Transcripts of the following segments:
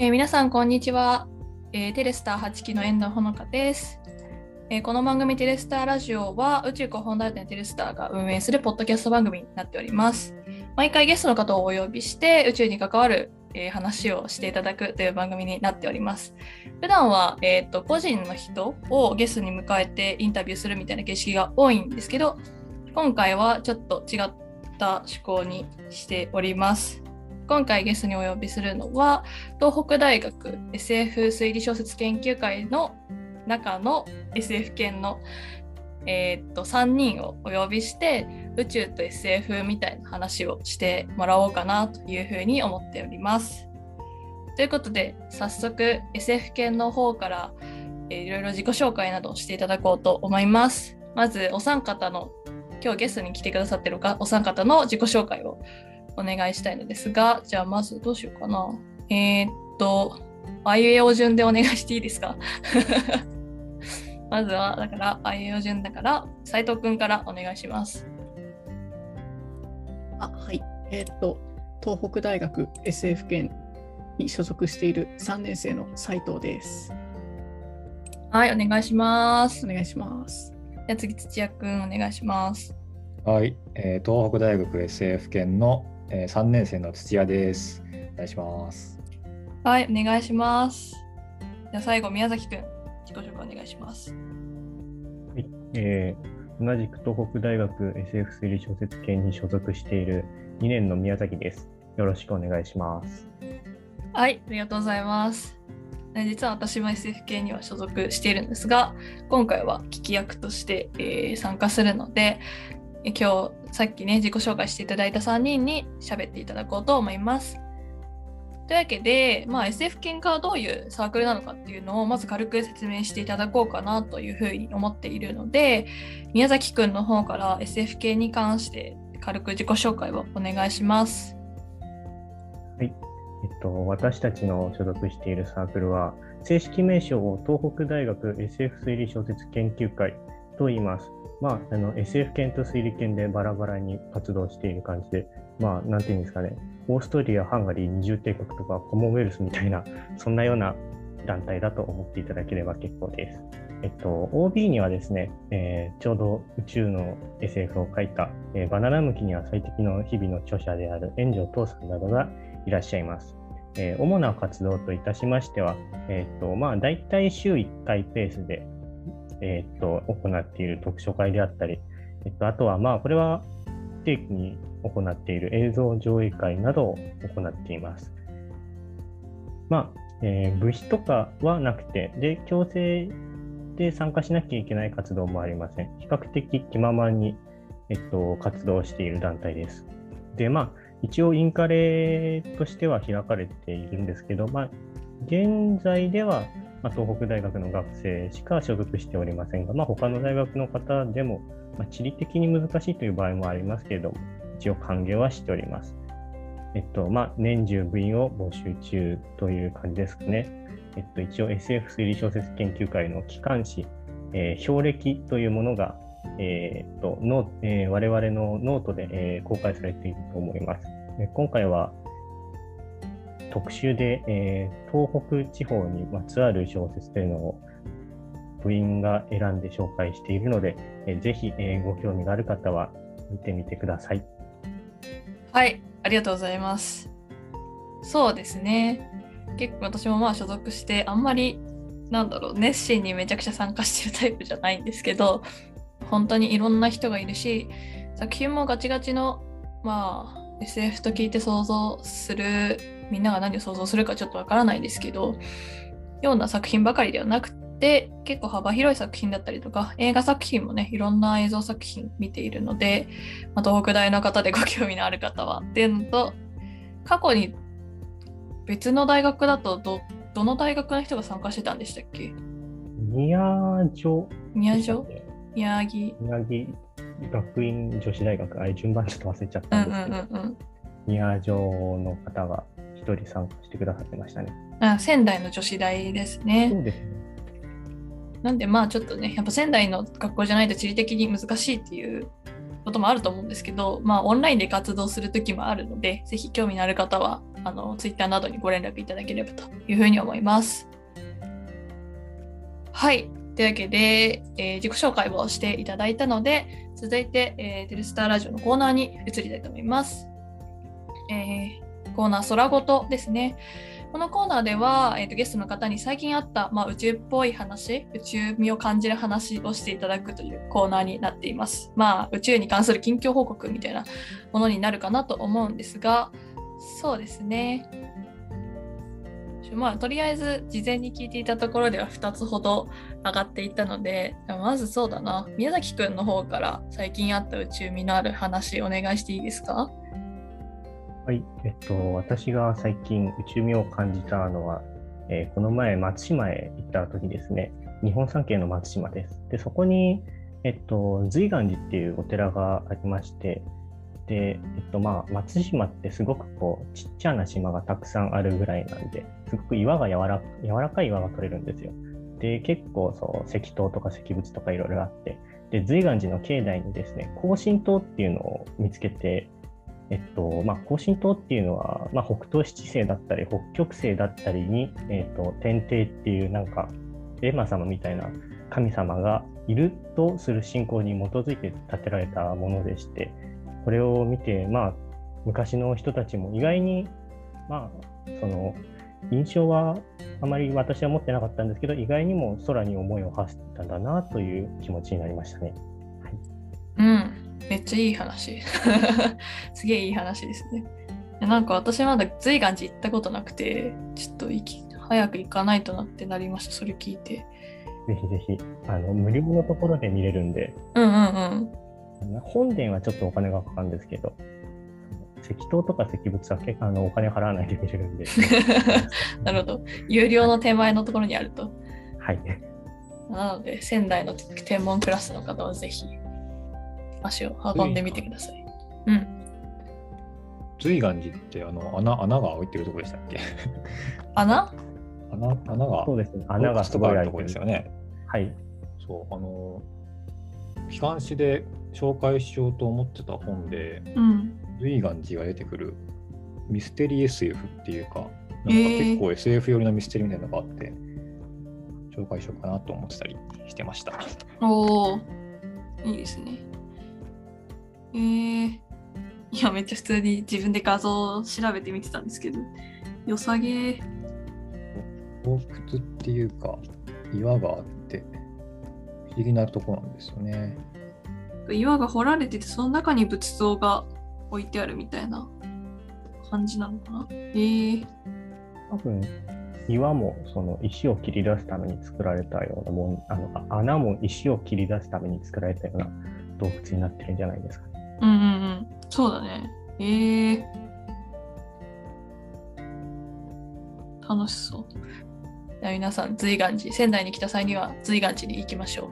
えー皆さん、こんにちは。えーテレスター8期の遠藤ほのかです、えーこの番組テレスターラジオは宇宙広報代理店テレスターが運営するポッドキャスト番組になっております。毎回ゲストの方をお呼びして宇宙に関わる、えー話をしていただくという番組になっております。普段は、えー、と個人の人をゲストに迎えてインタビューするみたいな形式が多いんですけど、今回はちょっと違った趣向にしております。今回ゲストにお呼びするのは東北大学 SF 推理小説研究会の中の SF 研の、えーっと3人をお呼びして宇宙と SF みたいな話をしてもらおうかなというふうに思っております。ということで早速 SF 研の方から、えーいろいろ自己紹介などをしていただこうと思います。まずお三方の今日ゲストに来てくださってるお三方の自己紹介をお願いしたいのですが、じゃあまずどうしようかな。えーっと、あいうえお順でお願いしていいですか？まずは、だから、あいうえお順だから、斉藤くんからお願いします。あはい。えーっと、東北大学 SF 研に所属している3年生の斉藤です。はい、お願いします。お願いします。じゃあ次、土屋くんお願いします。はい、えー東北大学 SF 研の、えー、3年生の土屋です。お願いします。はい、お願いします。じゃあ最後、宮崎くん、自己紹介お願いします。はいえー同じく東北大学 SF 推理小説研に所属している2年の宮崎です。よろしくお願いします。はい、ありがとうございます。え実は私も SF 系には所属しているんですが、今回は聞き役として、えー参加するので、え今日さっきね、自己紹介していただいた3人に喋っていただこうと思います。というわけで、まあ、SF 研がどういうサークルなのかっていうのをまず軽く説明していただこうかなというふうに思っているので、宮崎くんの方から SF 系に関して軽く自己紹介をお願いします。はいえっと、私たちの所属しているサークルは、正式名称を東北大学 SF 推理小説研究会と言います。まあ、あの SF 研と推理研でバラバラに活動している感じで、まあ、なんていうんですかね、オーストリア、ハンガリー、二重帝国とかコモンウェルスみたいな、そんなような団体だと思っていただければ結構です。えっと、OB にはですね、えーちょうど宇宙の SF を書いた、えーバナナ向きには最適の日々の著者である炎上父さんなどがいらっしゃいます。えー主な活動といたしましては、えーっとまあ、大体週1回ペースで、えーっと行っている読書会であったり、えっと、あとは、まあ、これは定期に行っている映像上映会などを行っています。まあ、えー部費とかはなくて、で、強制で参加しなきゃいけない活動もありません。比較的気ままに、えっと、活動している団体です。で、まあ、一応インカレとしては開かれているんですけど、まあ、現在では、まあ、東北大学の学生しか所属しておりませんが、まあ、他の大学の方でも、まあ、地理的に難しいという場合もありますけれども、一応歓迎はしております。えっと、まあ、年中部員を募集中という感じですかね。えっと、一応 SF 推理小説研究会の機関誌、えー標歴というものが、えーっとノえー我々のノートで、え公開されていると思います。今回は特集で、えー東北地方にまつわる小説というのを部員が選んで紹介しているので、えーぜひ、えーご興味がある方は見てみてください。はい、ありがとうございます。そうですね。結構私もまあ所属してあんまりなんだろう熱心にめちゃくちゃ参加してるタイプじゃないんですけど本当にいろんな人がいるし作品もガチガチのまあ SF と聞いて想像するみんなが何を想像するかちょっとわからないですけどような作品ばかりではなくて結構幅広い作品だったりとか映画作品もねいろんな映像作品見ているので、まあ、東北大の方でご興味のある方はっていうのと過去に別の大学だとどどの大学の人が参加してたんでしたっけ？宮城。宮城？宮城。宮城。学院女子大学、あれ順番ちょっと忘れちゃっうんたうんんですけど、うんうん。宮城の方が一人参加してくださってましたね。あ仙台の女子大ですねそうですね。なんでまあちょっとねやっぱ仙台の学校じゃないと地理的に難しいっていうこともあると思うんですけど、まあ、オンラインで活動する時もあるので、ぜひ興味のある方は、あの、ツイッターなどにご連絡いただければというふうに思います。はい。というわけで、えー自己紹介をしていただいたので、続いて、えーテレスターラジオのコーナーに移りたいと思います。えーコーナー空ごとですね。このコーナーでは、えーとゲストの方に最近あった、まあ、宇宙っぽい話、宇宙味を感じる話をしていただくというコーナーになっています。まあ、宇宙に関する近況報告みたいなものになるかなと思うんですが、そうですね。まあ、とりあえず事前に聞いていたところでは2つほど上がっていたので、まずそうだな、宮崎くんの方から最近あった宇宙味のある話お願いしていいですか？はい、えっと、私が最近宇宙味を感じたのは、えーこの前松島へ行った時ですね、日本三景の松島です。で、そこに、えっと、随岩寺っていうお寺がありまして、で、えっと、まあ、松島ってすごくこう、ちっちゃな島がたくさんあるぐらいなんで、すごく岩が柔ら柔らかい岩が取れるんですよ。で、結構そう、石塔とか石仏とかいろいろあって、で、随岩寺の境内にですね、高神塔っていうのを見つけて、えっとまあ、高神島っていうのは、まあ、北東七星だったり北極星だったりに、えっと、天帝っていうなんかエマ様みたいな神様がいるとする信仰に基づいて建てられたものでしてこれを見て、まあ、昔の人たちも意外に、まあ、その印象はあまり私は持ってなかったんですけど意外にも空に思いを馳せたんだなという気持ちになりましたね。うん、めっちゃいい話。すげえいい話ですね。なんか私まだ随岩寺行ったことなくて、ちょっと行き早く行かないとなってなりました、それ聞いて。ぜひぜひあの無料のところで見れるんでうんうんうん。本殿はちょっとお金がかかるんですけど、石塔とか石仏はあのお金払わないで見れるんで。なるほど。有料の手前のところにあると。はい。なので、仙台の天文クラスの方はぜひ足を運んでみてください。うん。随岩寺ってあの穴穴が開いてるとこでしたっけ？穴？穴穴がそうですね。穴がすごいあるとこ開いてるですよね。はい。そう、あの、機関誌で紹介しようと思ってた本で、うん。随岩寺が出てくるミステリー SF っていうか、なんかえー結構 SF 寄りのミステリーみたいなのがあって、紹介しようかなと思ってたりしてました。おお、いいですね。えー、いや、めっちゃ普通に自分で画像を調べてみてたんですけど、良さげー。洞窟っていうか、岩があって、不思議なとこなんですよね。岩が掘られてて、その中に仏像が置いてあるみたいな感じなのかな。えー、多分、岩もその石を切り出すために作られたようなもん、あのあ穴も石を切り出すために作られたような洞窟になってるんじゃないですかね。うんうんうん。そうだね。えー、楽しそう。じゃあ皆さん、随岩寺、仙台に来た際には随岩寺に行きましょう。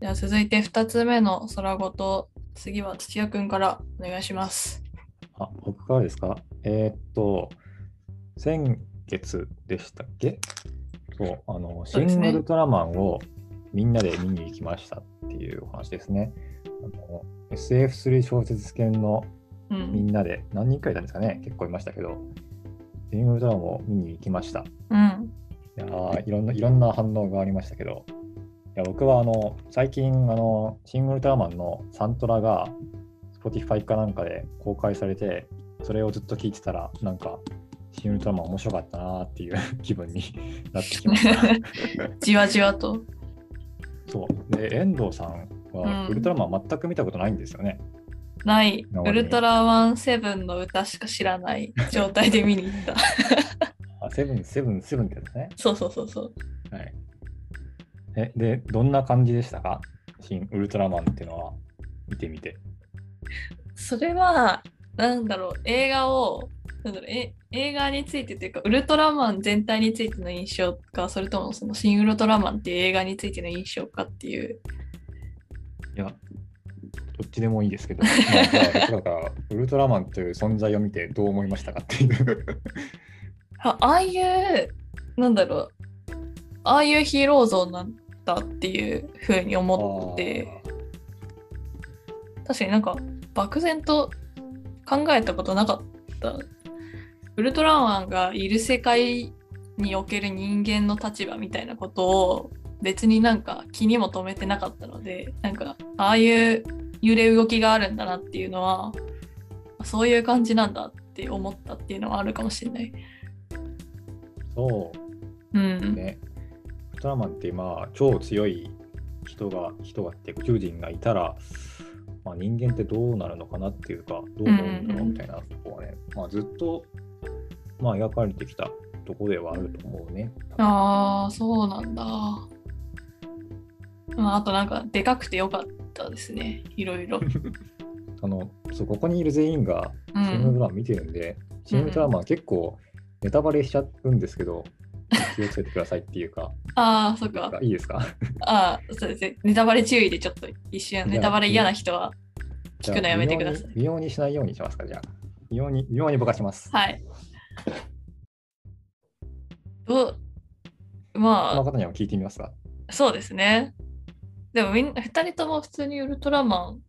じゃあ続いて2つ目の空ごと、次は土屋くんからお願いします。あ、僕からですか？えーっと、先月でしたっけ？そう、あの、シングルトラマンをみんなで見に行きましたっていうお話ですね。あの SF3 小説犬のうん。みんなで、何人かいたんですかね？結構いましたけど、シングルトラマンを見に行きました。うん。いやーいろんないろんな反応がありましたけど、いや僕はあの最近あの、シングルウルトラマンのサントラが Spotify かなんかで公開されて、それをずっと聴いてたら、なんか、シングルウルトラマン面白かったなーっていう 気分に なってきました。じわじわと。そう。で、遠藤さんはうんウルトラマン全く見たことないんですよね。ない。なるほどねウルトラマンセブンの歌しか知らない状態で見に行った。あ、セブン、セブン、セブンってやつね。そうそうそうそう。はい。え、で、どんな感じでしたか？新ウルトラマンっていうのは見てみて。それは、なんだろう、映画を、なんだろうえ映画についてというか、ウルトラマン全体についての印象か、それともそのシン・ウルトラマンっていう映画についての印象かっていう。いや、どっちでもいいですけど、まあ、から、ウルトラマンという存在を見てどう思いましたかっていうあああいう、なんだろう、ああいうヒーロー像なんだっていうふうに思って、確かになんか漠然と考えたことなかった。ウルトラマンがいる世界における人間の立場みたいなことを別になんか気にも留めてなかったので、なんかああいう揺れ動きがあるんだなっていうのは、そういう感じなんだって思ったっていうのはあるかもしれない。そううん。ね。ウルトラマンってまあ超強い人が人がって宇宙人がいたら、まあ、人間ってどうなるのかなっていうかどう思うんだろうみたいなとこはね、まあ、ずっと、まあ、描かれてきたところではあると思うね。ああ、そうなんだ。まあ、あとなんかでかくてよかったですね。いろいろ。あのそうここにいる全員がうシン・ウルトん。ラマン見てるんで、シン・ウルトラマン結構ネタバレしちゃうんですけど、気をつけてくださいっていうか、ああ、そっか。いいですか？ああ、そうですね。ネタバレ注意でちょっと一瞬、ネタバレ嫌な人は聞くのやめてください。微妙に微妙にしないようにしますか、じゃあ。微妙に、微妙にぼかします。はい。ど うこのま方には聞いてみますか？あ、そうですね。でもみんな、二人とも普通にウルトラマン好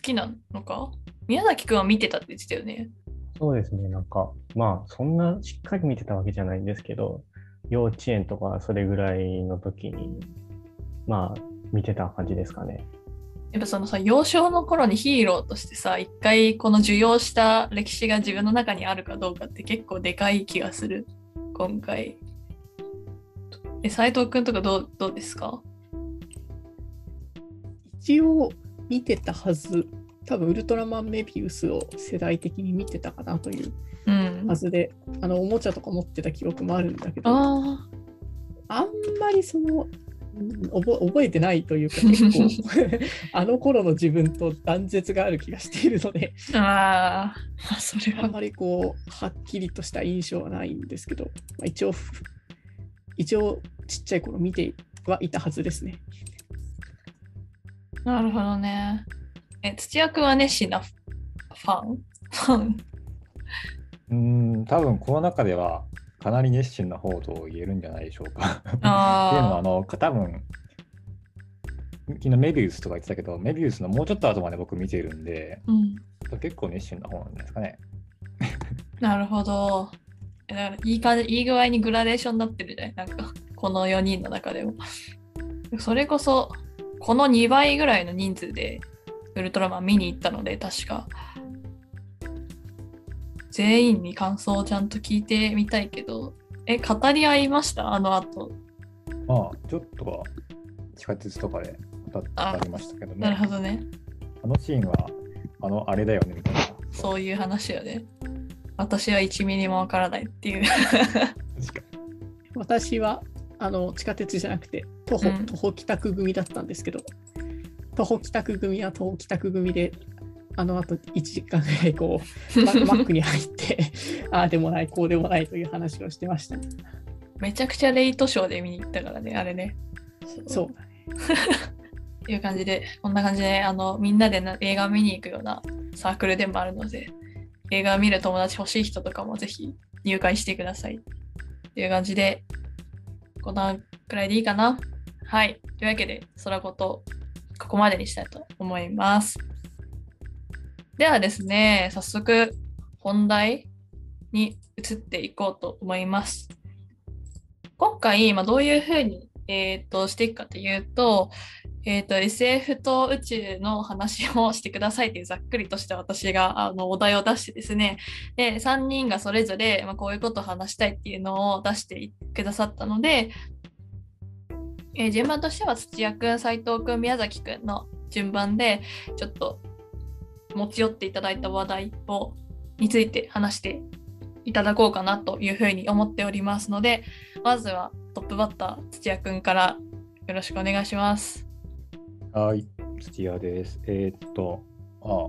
きなのか？宮崎くんは見てたって言ってたよね。そうですね、なんか、まあ、そんなしっかり見てたわけじゃないんですけど、幼稚園とかそれぐらいの時に、まあ、見てた感じですかね。やっぱそのさ幼少の頃にヒーローとしてさ一回この受容した歴史が自分の中にあるかどうかって結構でかい気がする。今回。え斉藤くんとかどうどうですか？一応見てたはず、多分ウルトラマンメビウスを世代的に見てたかなといううん。はずで、あのおもちゃとか持ってた記憶もあるんだけど、ああんまりその、うん覚覚えてないというか、結構 あの頃の自分と断絶がある気がしているので、ーああそれは。あんまりこう、はっきりとした印象はないんですけど、まあ、一応、一応ちっちゃい頃見てはいたはずですね。なるほどね。え土屋くんは熱心なファン？ファン？うーん、多分この中ではかなり熱心な方と言えるんじゃないでしょうか。っていうのは、ああの、多分昨日メビウスとか言ってたけど、メビウスのもうちょっと後まで僕見てるんで、ーうん結構熱心な方なんですかね。なるほど。えだからいい感じ、いい具合にグラデーションになってるじゃない？なんか、この4人の中でも。それこそ、この2倍ぐらいの人数でウルトラマン見に行ったので、確か。全員に感想をちゃんと聞いてみたいけど、え、語り合いました？あの後。まあ、ちょっとは地下鉄とかで語ってありましたけどなるね。ほどね。あのシーンは、あの、あれだよねみたいな。そういう話よね。私は1ミリもわからないっていう。確か私はあの地下鉄じゃなくて徒歩,、うん徒歩帰宅組だったんですけど徒歩帰宅組は徒歩帰宅組であのあと1時間ぐらいこうママ ックに入ってああでもないこうでもないという話をしてましたね。めちゃくちゃレイトショーで見に行ったからね、あれね。そうだね。っていう感じで、こんな感じで、あの、みんなでな映画見に行くようなサークルでもあるので、映画を見る友達欲しい人とかもぜひ入会してください。っていう感じで、こんなくらいでいいかな。はい。というわけで、空ごと、ここまでにしたいと思います。ではですね、早速、本題に移っていこうと思います。今回、まあ、どういうふうに、えー、としていくかというと、えー、と SF と宇宙の話をしてくださいというざっくりとした私があのお題を出してですねで3人がそれぞれ、まあ、こういうことを話したいっていうのを出してくださったので、えー順番としては土屋くん斉藤くん宮崎くんの順番でちょっと持ち寄っていただいた話題をについて話していただこうかなというふうに思っておりますのでまずはトップバッター土屋くんからよろしくお願いします。はい、土屋です。えーっと、あ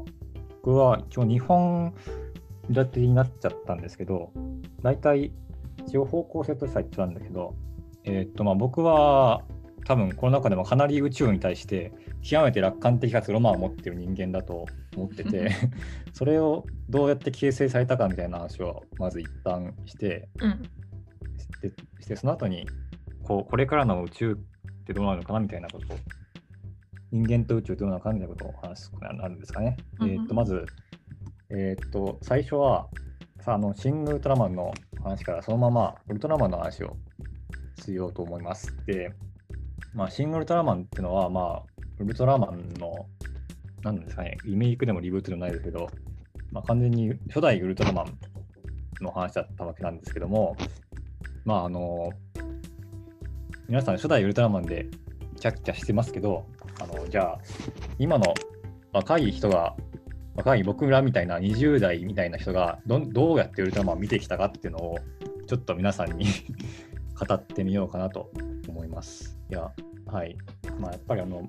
僕は一応日本立てになっちゃったんですけど、大体一応方向性としては一緒なんだけど、えーっと、まあ僕は多分この中でもかなり宇宙に対して極めて楽観的かつロマンを持っている人間だと思ってて それをどうやって形成されたかみたいな話をまず一旦してうん。でしてその後にこうこれからの宇宙ってどうなるのかなみたいなことを人間と宇宙ってどうなのかみたいなことを話すことになるんですかね。うんうんえーっとまず、えーっと最初はさあのシングルトラマンの話からそのままウルトラマンの話をしようと思います。で、まあ、シングルトラマンっていうのは、まあ、ウルトラマンの、なんですかね、リメイクでもリブートでもないですけど、まあ、完全に初代ウルトラマンの話だったわけなんですけども、まあ、あの、皆さん初代ウルトラマンでキャッキャしてますけど、あのじゃあ、今の若い人が、若い僕らみたいな20代みたいな人がどどうやってウルトラマンを見てきたかっていうのをちょっと皆さんに 語ってみようかなと思います。いや、はい。まあ、やっぱりあの、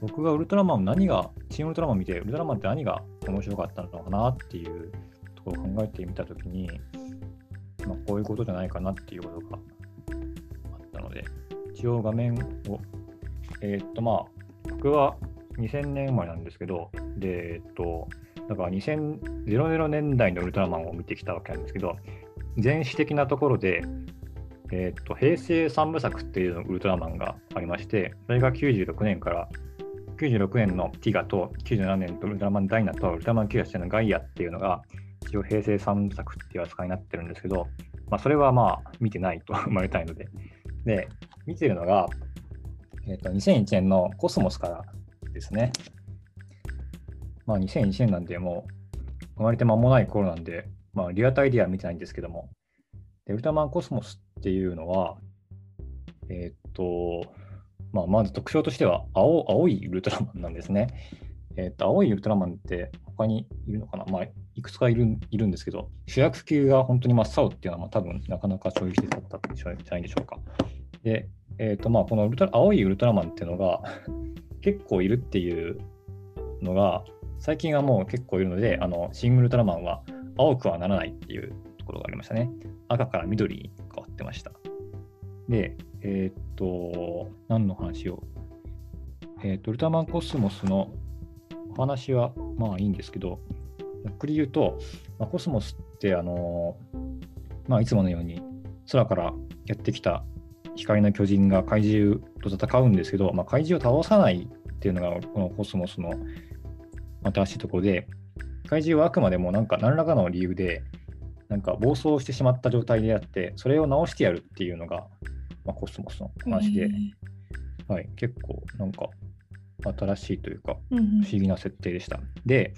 僕がウルトラマン何が、新ウルトラマン見て、ウルトラマンって何が面白かったのかなっていうところを考えてみたときに、まあ、こういうことじゃないかなっていうことがあったので、一応画面を、えーっと、まあ、僕は2000年生まれなんですけど、で、えーっと、だから2000年代のウルトラマンを見てきたわけなんですけど、全史的なところで、えーっと平成三部作っていうウルトラマンがありまして、それが96年から96年のティガと97年とウルトラマンダイナとウルトラマン98年のガイアっていうのが一応平成三部作っていう扱いになってるんですけど、まあ、それはまあ見てないと 生まれたいので。で、見てるのが、えーと2001年のコスモスからですね。まあ2001年なんでもう生まれて間もない頃なんで、まあリアタイでは見てないんですけども、でウルトラマンコスモスっていうのは、えーっと、まあ、まず特徴としては青青いウルトラマンなんですね。えーっと、青いウルトラマンって他にいるのかな？まあ、いくつかいるいるんですけど、主役級が本当に真っ青っていうのはまあ多分なかなかそういう人だったんじゃないでしょうか。で、えーっと、まあ、このウルトラ青いウルトラマンっていうのが結構いるっていうのが、最近はもう結構いるので、あのシングルウルトラマンは青くはならないっていうところがありましたね。赤から緑に変わってました。で、えーっと、何の話を？えーと、ウルトラマンコスモスのお話はまあいいんですけど、ざっくり言うと、まあ、コスモスって、あのまあ、いつものように空からやってきた光の巨人が怪獣と戦うんですけど、まあ、怪獣を倒さないっていうのがこのコスモスの新しいところで、怪獣はあくまでもなんか何らかの理由で、なんか暴走してしまった状態であって、それを直してやるっていうのが、まあ、コスモスの話で、はい、結構なんか新しいというか、うんうん。不思議な設定でした。で、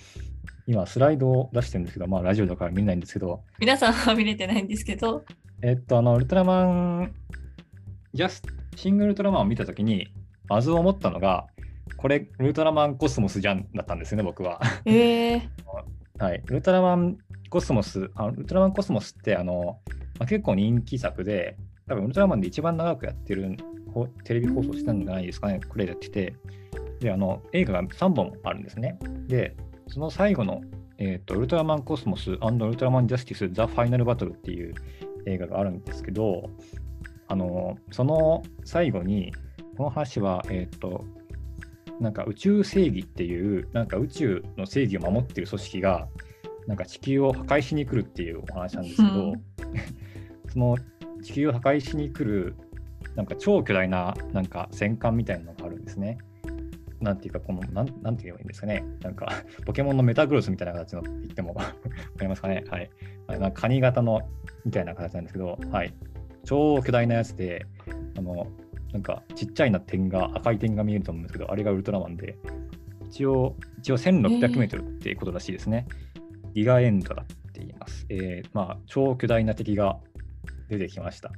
今スライドを出してるんですけど、まあラジオだから見れないんですけど、皆さんは見れてないんですけど、えっと、あの、ウルトラマン、ジャスシングルウルトラマンを見たときに、まず思ったのが、これ、ウルトラマンコスモスじゃんだったんですよね、僕は。えー、はい。ウルトラマンコスモス、あウルトラマンコスモスって、あの、まあ、結構人気作で、多分ウルトラマンで一番長くやってるほテレビ放送してたんじゃないですかね、これやってて。で、あの、映画が3本あるんですね。で、その最後の、えっ、と、ウルトラマンコスモスウルトラマンジャスティス・ザ・ファイナル・バトルっていう映画があるんですけど、あの、その最後に、この話は、えっ、と、なんか宇宙正義っていう、なんか宇宙の正義を守っている組織が、なんか地球を破壊しに来るっていうお話なんですけど、うん その地球を破壊しに来る、なんか超巨大ななんか戦艦みたいなのがあるんですね。なんていうか、この、なんなんて言えばいいんですかね。なんか、ポケモンのメタグロスみたいな形のって言っても わかりますかね？はい。はいなんかカニ型のみたいな形なんですけど、はい。超巨大なやつで、あの、なんかちっちゃいな点が、赤い点が見えると思うんですけど、あれがウルトラマンで、一応、一応1600メートルっていうことらしいですね。ギガエンドだって言います。えーまあ、超巨大な敵が出てきました。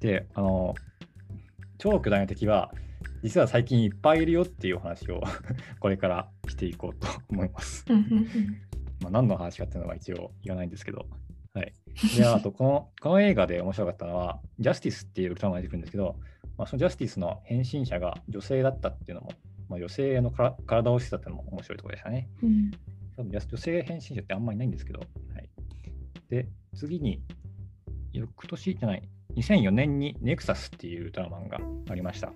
で、あの、超巨大な敵は、実は最近いっぱいいるよっていうお話を これからしていこうと思います。まあ、何の話かっていうのは一応言わないんですけど。はい。で、あとこの、この映画で面白かったのは、ジャスティスっていうウルトラマンが出てくるんですけど、まあ、そのジャスティスの変身者が女性だったっていうのも、まあ、女性のから体をしてたっていうのも面白いところでしたね。うん多分女性変身者ってあんまりないんですけど、はい。で、次に、翌年じゃない、2004年にネクサスっていうウルトラマンがありました。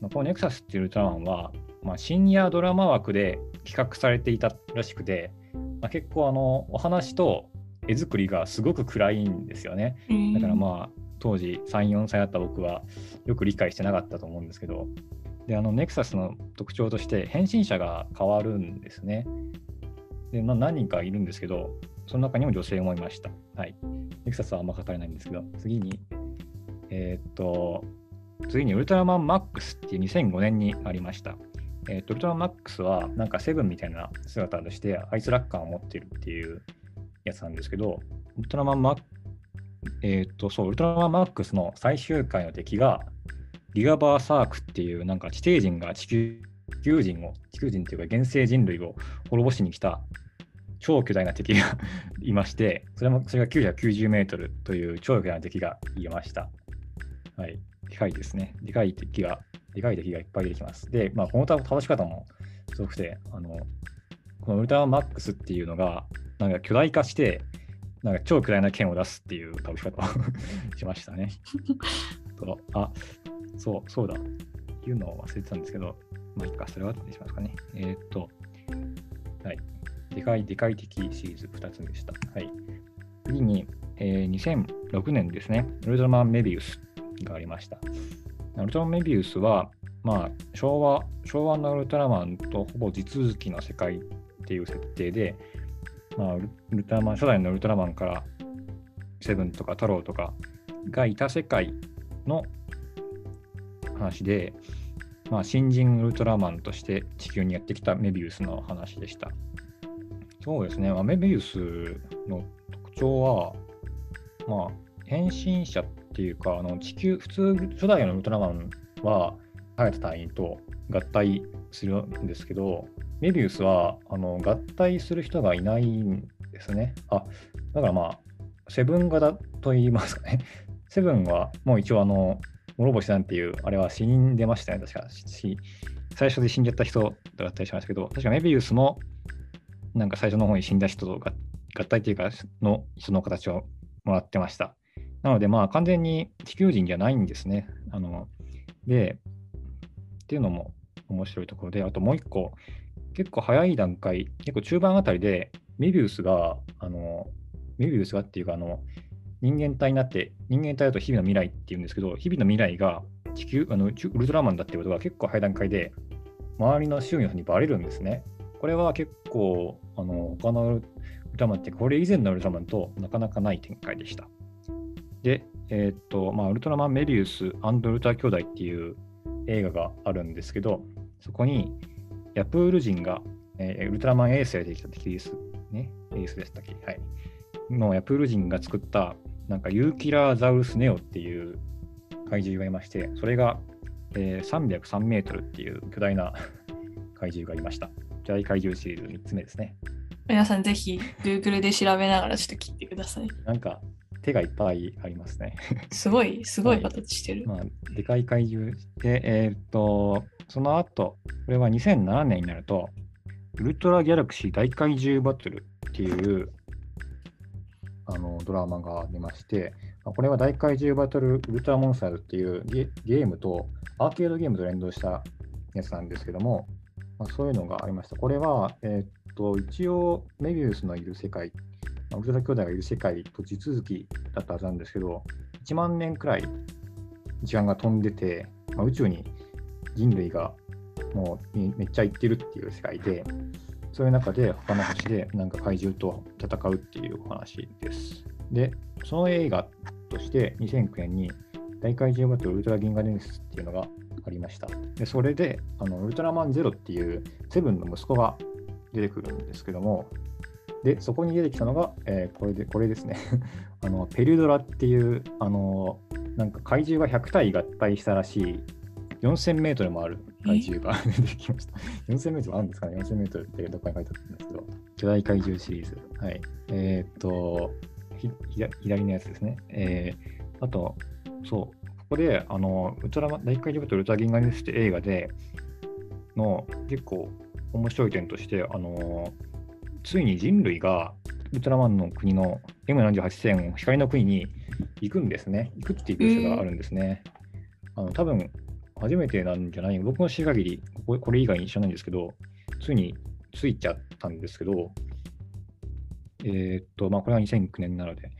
まあこのネクサスっていうウルトラマンは、まあ、深夜ドラマ枠で企画されていたらしくて、まあ、結構あのお話と絵作りがすごく暗いんですよね。だからまあ当時3、4歳だった僕はよく理解してなかったと思うんですけど、であのネクサスの特徴として変身者が変わるんですね。で、まあ、何人かいるんですけど、その中にも女性もいました。はい。ネクサスはあんま語れないんですけど、次に、えーっと、次にウルトラマンマックスっていう2005年にありました。えーっと、ウルトラマンマックスはなんかセブンみたいな姿としてアイスラッカーを持ってるっていうやつなんですけど、ウルトラマンマックスえーっと、そう、ウルトラマンマックスの最終回の敵が、リガバーサークっていうなんか地底人が地球地球人を、地球人っていうか現世人類を滅ぼしに来た超巨大な敵が いまして、それもそれが990メートルという超巨大な敵がいました。はい。でかいですね。でかい敵が、でかい敵がいっぱい出てきます。で、まあ、この倒し方もすごくて、あの、このウルトラマックスっていうのが、なんか巨大化して、なんか超巨大な剣を出すっていう倒し方を しましたね。とあ、そう、そうだ。言うのを忘れてたんですけど、まあいいか、それは後でしますかね。えーっと、はい。でかい、でかい敵シリーズ2つでした。はい。次に、えー2006年ですね、ウルトラマンメビウスがありました。ウルトラマンメビウスは、まあ、昭和、昭和のウルトラマンとほぼ地続きの世界っていう設定で、まあ、ウルトラマン、初代のウルトラマンから、セブンとか太郎とかがいた世界の話で、まあ、新人ウルトラマンとして地球にやってきたメビウスの話でした。そうですね、まあ、メビウスの特徴は、まあ、変身者っていうか、あの地球、普通、初代のウルトラマンは、生えた隊員と合体するんですけど、メビウスはあの合体する人がいないんですね。あ、だからまあ、セブン型と言いますかね。セブンはもう一応あの、諸星さんっていう、あれは死んでましたね、確か。最初で死んじゃった人だったりしましたけど、確かメビウスも、なんか最初の方に死んだ人と合体っていうか、の人の形をもらってました。なので、まあ、完全に地球人じゃないんですね。あので、っていうのも面白いところで、あともう一個、結構早い段階、結構中盤あたりで、メビウスが、あの、メビウスがっていうか、あの、人間体になって、人間体だと日々の未来っていうんですけど、日々の未来が地球、あのウルトラマンだっていうことが結構早い段階で、周りの周囲の人にバレるんですね。これは結構、あの、他のウルトラマンって、これ以前のウルトラマンとなかなかない展開でした。で、えーっと、まあ、ウルトラマンメビウスウルトラ兄弟っていう映画があるんですけど、そこにヤプール人が、えーウルトラマンエースで出てきた敵です。ね。エースでしたっけ？はい。のヤプール人が作った、なんかユーキラーザウルスネオっていう怪獣がいまして、それが、えー303メートルっていう巨大な 怪獣がいました。巨大怪獣シリーズ3つ目ですね。皆さんぜひ Google で調べながらちょっと切ってください。なんか手がいっぱいありますね。すごい、すごい形してる。まあ、でかい怪獣で、えーっと、その後、これは2007年になると、ウルトラギャラクシー大怪獣バトルっていうあのドラマが出まして、まあこれは大怪獣バトルウルトラモンスターズっていうゲゲームと、アーケードゲームと連動したやつなんですけども、まあ、そういうのがありました。これは、えーっと、一応、メビウスのいる世界、まあウルトラ兄弟がいる世界と地続きだったはずなんですけど、1万年くらい時間が飛んでて、まあ、宇宙に人類がもうめっちゃ行ってるっていう世界で、そういう中で他の星でなんか怪獣と戦うっていうお話です。で、その映画として2009年に大怪獣バトルウルトラ銀河伝説っていうのがありました。で、それであのウルトラマンゼロっていうセブンの息子が出てくるんですけども、で、そこに出てきたのが、えーこれで、これですね。あの、ペルドラっていう、あの、なんか怪獣が100体合体したらしい、4000メートルもある怪獣が出てきました。4000メートルあるんですかね ?4000 メートルってどっかに書いてあったんですけど、巨大怪獣シリーズ。はい。えーっと、ひひ左のやつですね。えー、あと、そう、ここで、あの、ウルトラマン大怪獣バトルウルトラ銀河ニュースって映画での結構面白い点として、あの、ついに人類がウルトラマンの国の M78 星光の国に行くんですね。行くっていう描写があるんですね。あの多分初めてなんじゃない？僕の知る限りここ、これ以外に知らないんですけど、ついについちゃったんですけど、えーっと、まあ、これは2009年なので、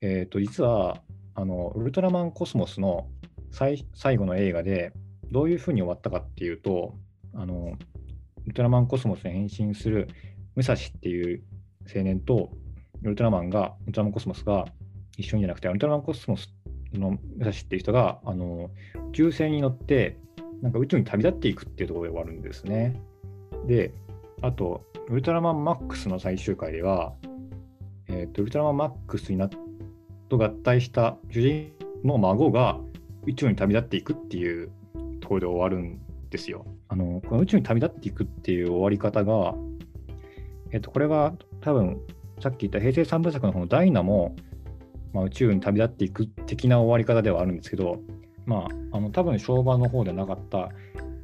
えーっと、実は、あの、ウルトラマンコスモスの最後の映画で、どういうふうに終わったかっていうと、あの、ウルトラマンコスモスに変身する武蔵っていう青年と、ウルトラマンが、ウルトラマンコスモスが一緒にじゃなくて、ウルトラマンコスモスの武蔵っていう人が、あの、宇宙船に乗って、なんか宇宙に旅立っていくっていうところで終わるんですね。で、あと、ウルトラマンマックスの最終回では、えっ、と、ウルトラマンマックスになってと合体した主人の孫が宇宙に旅立っていくっていうところで終わるんですよ。あの、この宇宙に旅立っていくっていう終わり方が、えっ、と、これは多分、さっき言った平成三部作の方のダイナも、まあ、宇宙に旅立っていく的な終わり方ではあるんですけど、まあ、あの多分昭和の方ではなかった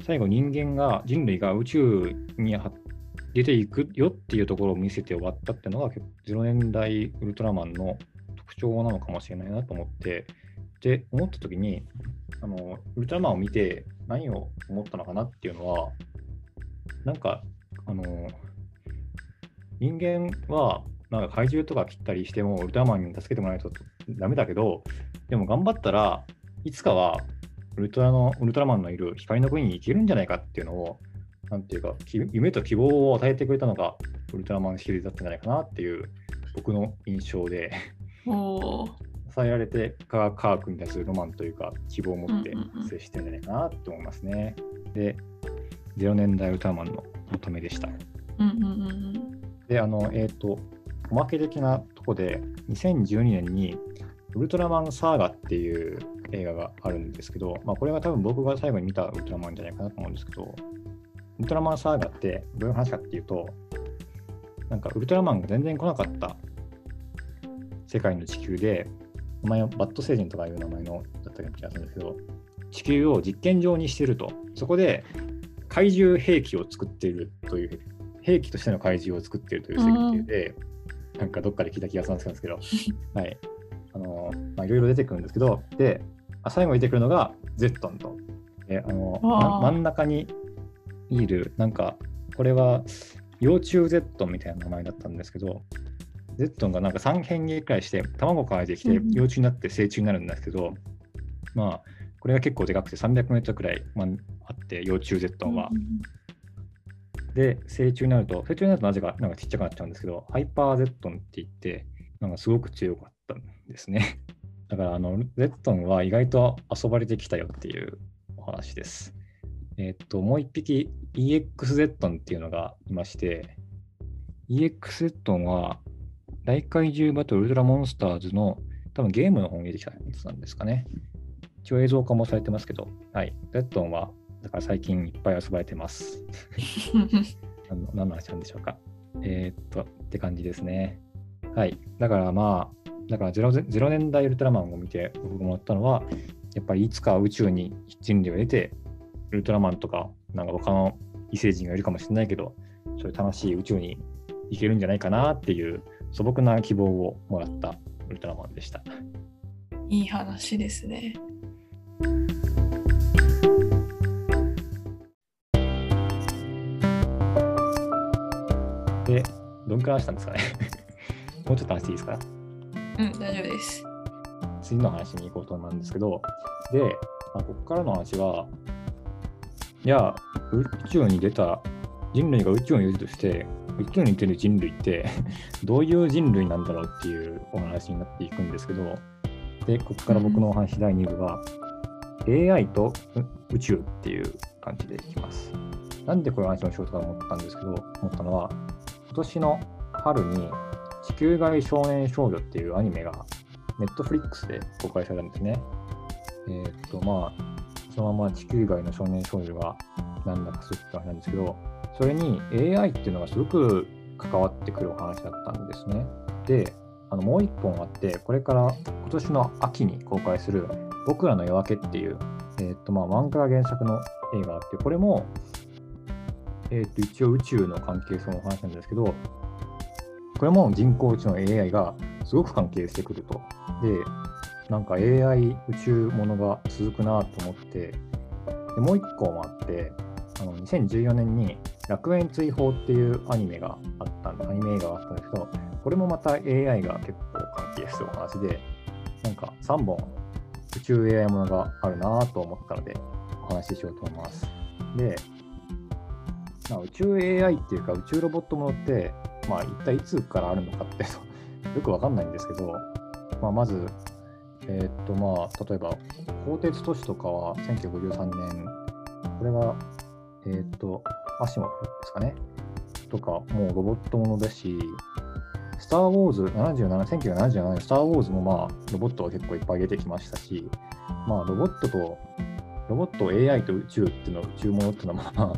最後人間が人類が宇宙に出ていくよっていうところを見せて終わったっていうのが0年代ウルトラマンの特徴なのかもしれないなと思ってで思った時にあのウルトラマンを見て何を思ったのかなっていうのはなんかあの人間はなんか怪獣とか切ったりしてもウルトラマンに助けてもらわないとダメだけどでも頑張ったらいつかはウルトラのウルトラマンのいる光の国に行けるんじゃないかっていうのをなんていうか夢と希望を与えてくれたのがウルトラマンシリーズだったんじゃないかなっていう僕の印象で。支えられて科学に対するロマンというか希望を持って接してるんじゃないかなと思いますね。で0年代ウルトラマンの求めでした。うんうんうんで、あの、えっ、と、おまけ的なとこで、2012年に、ウルトラマンサーガっていう映画があるんですけど、まあ、これが多分僕が最後に見たウルトラマンじゃないかなと思うんですけど、ウルトラマンサーガってどういう話かっていうと、なんかウルトラマンが全然来なかった世界の地球で、名前はバッド星人とかいう名前のだった気がするんですけど、地球を実験場にしてると、そこで怪獣兵器を作っているという兵器としての怪獣を作っているという設定で、なんかどっかで聞いた気がするんですけど、はい。あの、まあ、いろいろ出てくるんですけど、で、あ最後に出てくるのがゼットンと。で、あの、真ん中にいる、なんか、これは幼虫ゼットンみたいな名前だったんですけど、ゼットンがなんか3変化くらいして、卵から出てきてうんうん幼虫になって成虫になるんですけど、まあ、これが結構でかくて300メートルくらい、まあ、あって、幼虫ゼットンは。で、成虫になると、成虫になるとなぜかなんかちっちゃくなっちゃうんですけど、ハイパーゼットンって言って、なんかすごく強かったんですね。だから、あの、ゼットンは意外と遊ばれてきたよっていうお話です。えっと、もう一匹 EX ゼットンっていうのがいまして、EX ゼットンは大怪獣バトルウルトラモンスターズの多分ゲームの方に出てきたやつなんですかね。一応映像化もされてますけど、はい。ゼットンはだから最近いっぱい遊ばれてます。何の何の話なんでしょうか。えーっと、って感じですね。はい。だからまあ、だから 0, 0年代ウルトラマンを見て僕が思ったのは、やっぱりいつか宇宙に人類が出て、ウルトラマンとか、なんか他の異星人がいるかもしれないけど、そういう楽しい宇宙に行けるんじゃないかなっていう素朴な希望をもらったウルトラマンでした。いい話ですね。で、どんくらい話したんですかね？もうちょっと話していいですか？うん、大丈夫です。次の話に行こうと思うんですけど、で、まあ、ここからの話は、いや、宇宙に出た、人類が宇宙に出るとして、宇宙に出る人類って どういう人類なんだろうっていうお話になっていくんですけど、で、ここから僕のお話第2部は、AI と宇宙っていう感じでいきます。なんでこういう話をしようとか思ったんですけど、思ったのは、今年の春に地球外少年少女っていうアニメがネットフリックスで公開されたんですね。えーっと、まあ、そのまま地球外の少年少女が何だかするって話なんですけど、それに AI っていうのがすごく関わってくるお話だったんですね。で、あのもう一本あって、これから今年の秋に公開する僕らの夜明けっていう、えーっと、まあ、漫画が原作の映画があって、これも、えーっと、一応宇宙の関係性の話なんですけど、これも人工知能 AI がすごく関係してくると。で、なんか AI 宇宙ものが続くなと思って、でもう一個もあって、あの2014年に楽園追放っていうアニメがあったんでアニメ映画があったんですけど、これもまた AI が結構関係するお話で、なんか3本宇宙 AI ものがあるなと思ったので、お話ししようと思います。で、まあ、宇宙 AI っていうか宇宙ロボットものって、まあ一体いつからあるのかって よくわかんないんですけど、まあ、まず、えーっとまあ、例えば、鋼鉄都市とかは1953年、これは、えーっと、アシモフですかね、とか、もうロボットものだし、スター・ウォーズ77、1977年、スター・ウォーズもまあ、ロボットは結構いっぱい出てきましたし、まあ、ロボットと、ロボット、AI と宇宙っていうの、宇宙ものっていうのは、まあ、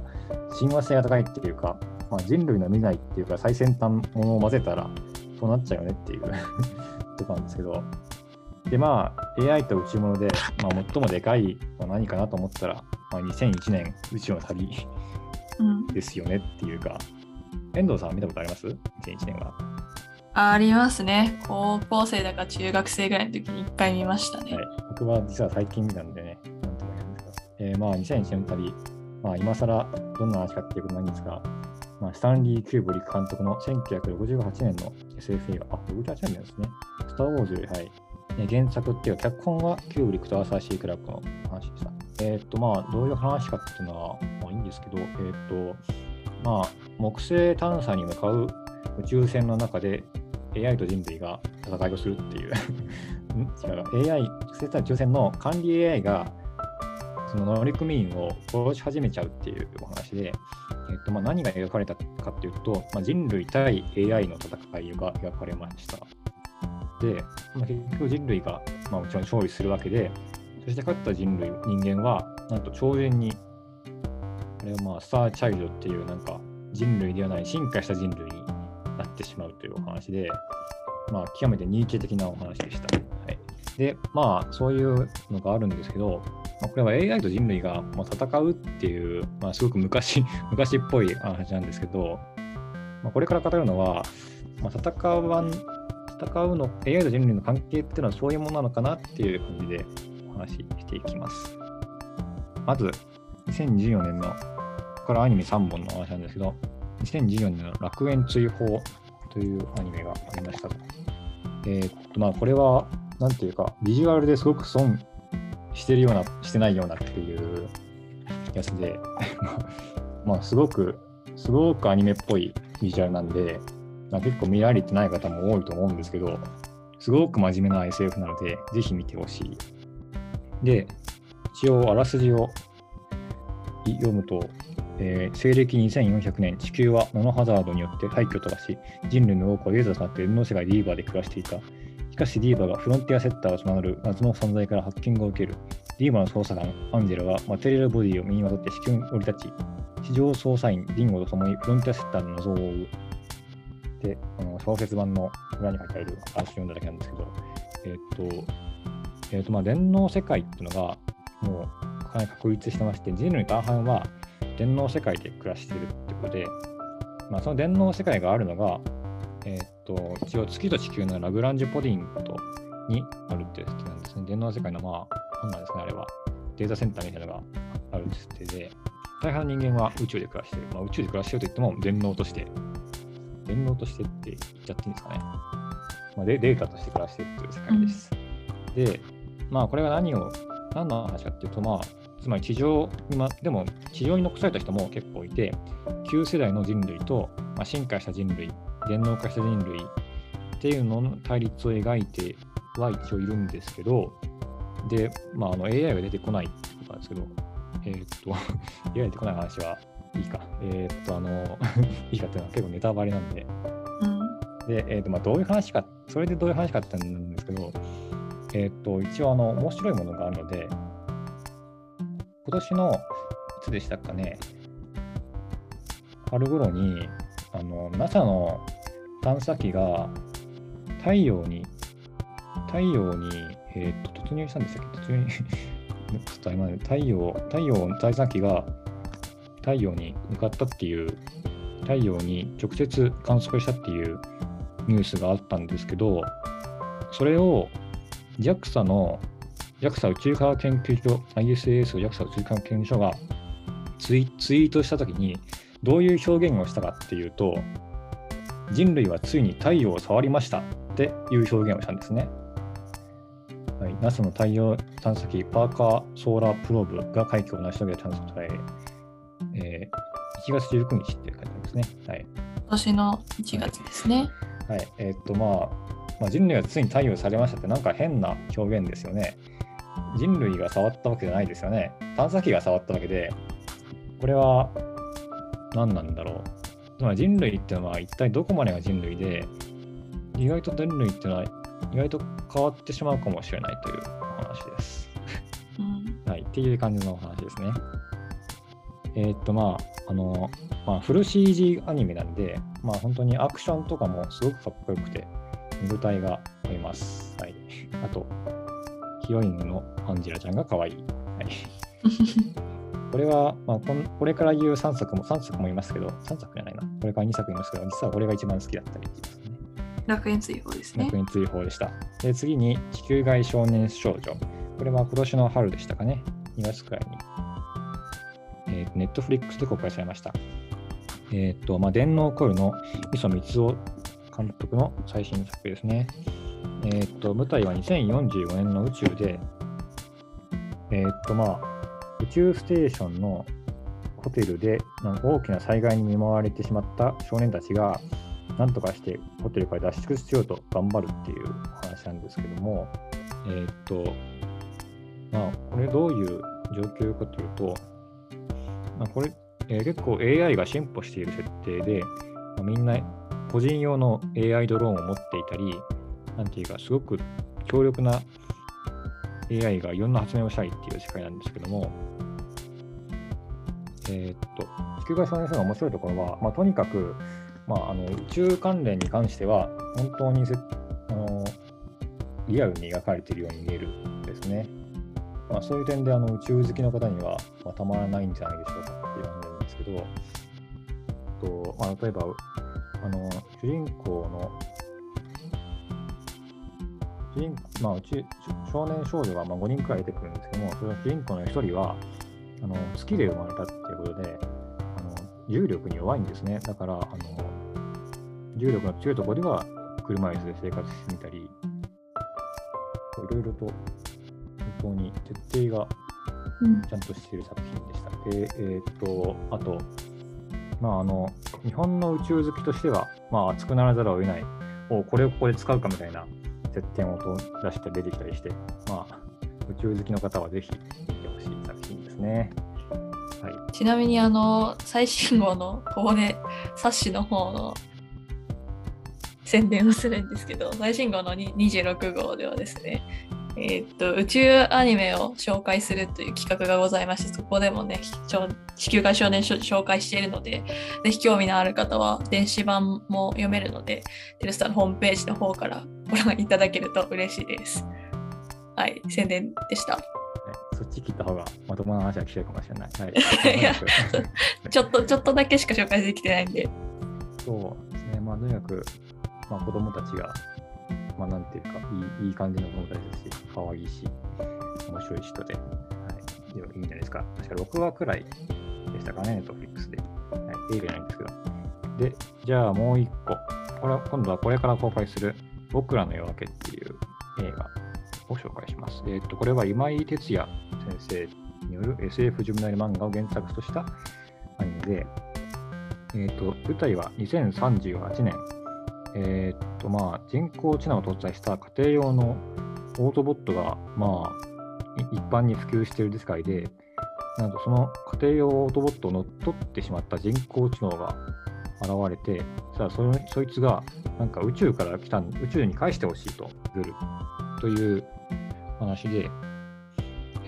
親和性が高いっていうか、まあ、人類の未来っていうか、最先端ものを混ぜたら、そうなっちゃうよねっていうとこなんですけど、で、まあ、AI と宇宙もので、まあ、最もでかいのは何かなと思ったら、まあ、2001年宇宙の旅うん、ですよねっていうか、遠藤さん見たことあります ?2001 年は。ありますね。高校生だか中学生ぐらいの時に一回見ましたね。はい、僕は実は最近見たんでね、なんとも言えないんですけど、えーまあ、2001年の旅、まあ、今更どんな話かっていうことなんですが、まあ、スタンリー・キューブリック監督の1968年の SF 映画、あ、68年ですね。スター・ウォーズより、はい。えー原作っていうか、脚本はキューブリックとアーサー・シー・クラークの話でした。えーっと、まあ、どういう話かっていうのは、まあ、いいんですけど、えーっと、まあ、木星探査に向かう宇宙船の中で AI と人類が戦いをするっていう 違う AI、木星探査宇宙船の管理 AI がその乗組員を殺し始めちゃうっていうお話で、えっとまあ、何が描かれたかっていうと、まあ、人類対 AI の戦いが描かれました。で、まあ、結局人類が、まあ、もちろん勝利するわけで、そして勝った人類、人間は、なんと超人に、あれはまあ、スターチャイルドっていう、なんか、人類ではない進化した人類になってしまうというお話で、まあ、極めてニーチェ的なお話でした。はい、で、まあ、そういうのがあるんですけど、まあ、これは AI と人類がまあ戦うっていう、まあ、すごく昔 昔っぽい話なんですけど、まあ、これから語るのは、まあ、戦わん戦うの AI と人類の関係っていうのはそういうものなのかなっていう感じで話していきます。まず、2014年の、ここからアニメ3本の話なんですけど、2014年の楽園追放というアニメがありましたと。えー、まあ、これは、なんていうか、ビジュアルですごく損してるような、してないようなっていうやつで、まあ、すごく、すごくアニメっぽいビジュアルなんで、まあ、結構見られてない方も多いと思うんですけど、すごく真面目な SF なので、ぜひ見てほしい。で、一応、あらすじを読むと、えー西暦2400年、地球はモノハザードによって廃墟と化し、人類の多くはユーザーとなって電脳世界ディーバーで暮らしていた。しかしディーバーがフロンティアセッターと名乗る謎の存在から発見が受ける。ディーバーの捜査官、アンジェラはマテリアルボディを身にまとって地球に降り立ち、地上捜査員、ディンゴと共にフロンティアセッターの謎を追う。で、あの小説版の裏に書いてある話を読んだだけなんですけど、えーっと、えーっと、まあ、電脳世界っていうのが、もうかなり確立してまして、人類大半は電脳世界で暮らしているってことで、まあ、その電脳世界があるのが、えーっと、一応月と地球のラグランジュポディントにあるって設定なんですね。電脳世界の、まあ、なんなんですかね、あれは。データセンターみたいなのがあるって設定で、大半の人間は宇宙で暮らしている。まあ、宇宙で暮らしていると言っても、電脳として、電脳としてって言っちゃっていいんですかね。まあ、デデータとして暮らしているという世界です。で、まあ、これが何を、何の話かっていうと、まあ、つまり地上に、ま、でも地上に残された人も結構いて、旧世代の人類と、まあ、進化した人類、電脳化した人類っていうのの対立を描いては一応いるんですけど、で、まあ、あの AI が出てこないってことなんですけど、えーっと、AI が出てこない話はいいか。えーっと、あの、いいかっていうのは結構ネタバレなんで、うんで、えーとまあ、どういう話か、それでどういう話かってなんですけど、えー、と一応あの、面白いものがあるので、今年の、いつでしたかね、春頃に、あの NASA の探査機が太陽に、太陽に、えー、と突入したんでしたっけ？突入 ちょっと今、太陽、太陽の探査機が太陽に向かったっていう、太陽に直接観測したっていうニュースがあったんですけど、それを JAXA の JAXA 宇宙科学研究所、ISAS を JAXA 宇宙科学研究所がツイツイートしたときに、どういう表現をしたかっていうと、人類はついに太陽を触りましたっていう表現をしたんですね。はい、NASA の太陽探査機パーカーソーラープローブが快挙を成し遂げた探査とええー、1月19日って書いてありますね。はい、今年の1月ですね。はい、えー、っとまあ、まあ、人類はついに太陽されましたってなんか変な表現ですよね。人類が触ったわけじゃないですよね。探査機が触ったわけで、これは何なんだろう。つまり人類っていうのは一体どこまでが人類で、意外と人類っていうのは意外と変わってしまうかもしれないというお話です。はい、っていう感じのお話ですね。えー、っとまあ、あの、まあ、フル CG アニメなんで、まあ本当にアクションとかもすごくかっこよくて、見応えがあります。はい。あと、ヒロインのアンジェラちゃんが可愛い。はい。これは、まあこん、これから言う3作も、3作もいますけど、3作じゃないな。これから2作いますけど、実はこれが一番好きだったりね。楽園追放ですね。楽園追放でした。で、次に、地球外少年少女。これは今年の春でしたかね。2月くらいに。えー、ネットフリックスで公開されました。えっ、ー、と、まあ、電脳コイルの磯光雄監督の最新作ですね。えっ、と、舞台は2045年の宇宙で、えっ、と、まあ、宇宙ステーションのホテルで大きな災害に見舞われてしまった少年たちが、なんとかしてホテルから脱出しようと頑張るっていうお話なんですけども、えー、っと、まあ、これどういう状況かというと、まあ、これ、えー、結構 AI が進歩している設定で、まあ、みんな個人用の AI ドローンを持っていたり、なんていうか、すごく強力な AI がいろんな発明をしたいっていう世界なんですけども、えー、っと、地球外少年の面白いところは、まあ、とにかく、まあ、あの宇宙関連に関しては、本当にあのリアルに描かれているように見えるんですね。まあ、そういう点であの宇宙好きの方には、まあ、たまらないんじゃないでしょうかっていう感じなんですけど、とまあ、例えばあの主人公の主人まあ、うち少年少女がまあ5人くらい出てくるんですけども、その主人公の1人はあの月で生まれたっていうことで、あの重力に弱いんですね。だから、あの重力の強いところでは車椅子で生活してみたり、いろいろと本当に徹底がちゃんとしている作品でした。うん、で、えー、っと、あと、まあ、あの、日本の宇宙好きとしては、まあ、熱くならざるを得ない、おこれをここで使うかみたいな接点を出して出てきたりして、まあ、宇宙好きの方はぜひ見てほしい作品ですね。はい、ちなみにあの最新号のここで冊子の方の宣伝をするんですけど最新号の26号ではですねえー、っと宇宙アニメを紹介するという企画がございましてそこでもね地球外少年紹介しているのでぜひ興味のある方は電子版も読めるのでテルスターのホームページの方からご覧いただけると嬉しいです。はい、宣伝でした。そっち切った方がまともな話は聞けるかもしれない。はい、いやちょっと、ちょっとだけしか紹介できてないんで。そうですね、まあ、とにかく、まあ、子供たちがまあ、なんていうか、いいいい感じの友達ですし、可愛いし、面白い人で、はい、いいんじゃないですか。確か6話くらいでしたかね、ネットフリックスで。はい、映画じゃないんですけど。で、じゃあもう一個。これは今度はこれから公開する、僕らの夜明けっていう映画を紹介します。えっ、と、これは今井哲也先生による SF ジュムナイル漫画を原作としたアニメで、えっ、と、舞台は2038年えー、っとまあ、人工知能を搭載した家庭用のオートボットが、まあ、一般に普及している世界で、なんとその家庭用オートボットを乗っ取ってしまった人工知能が現れて、さあそそいつがなんか宇宙から来た宇宙に返してほしいとル。るという話で、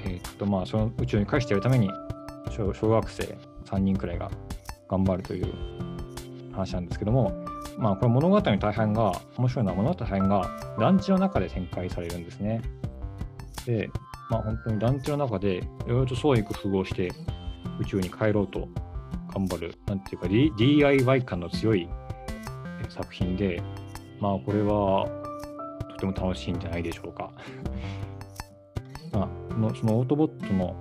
えー、っとまあ、その宇宙に返してやるために小小学生3人くらいが頑張るという話なんですけども、まあ、これ物語の大半が、面白いのは物語の大半が団地の中で展開されるんですね。で、まあ、本当に団地の中でいろいろと創意工夫をして宇宙に帰ろうと頑張る、なんていうか、D、DIY 感の強い作品で、まあ、これはとても楽しいんじゃないでしょうか。まあ、そのそのオートボットの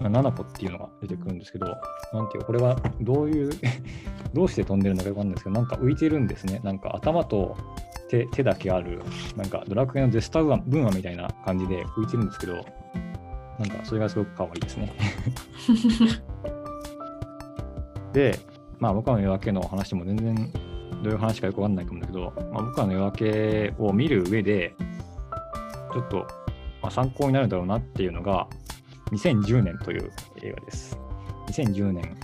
ナナポっていうのが出てくるんですけど、なんていう、これはどういうどうして飛んでるのかよくわかんないですけど、なんか浮いてるんですね。なんか頭と手手だけある、なんかドラクエのデスター文話みたいな感じで浮いてるんですけど、なんかそれがすごく可愛いですね。で、まあ僕らの夜明けの話も全然どういう話かよくわかんないと思うんだけど、まあ、僕らの夜明けを見る上で、ちょっと、まあ、参考になるだろうなっていうのが、2010年という映画です。2010年、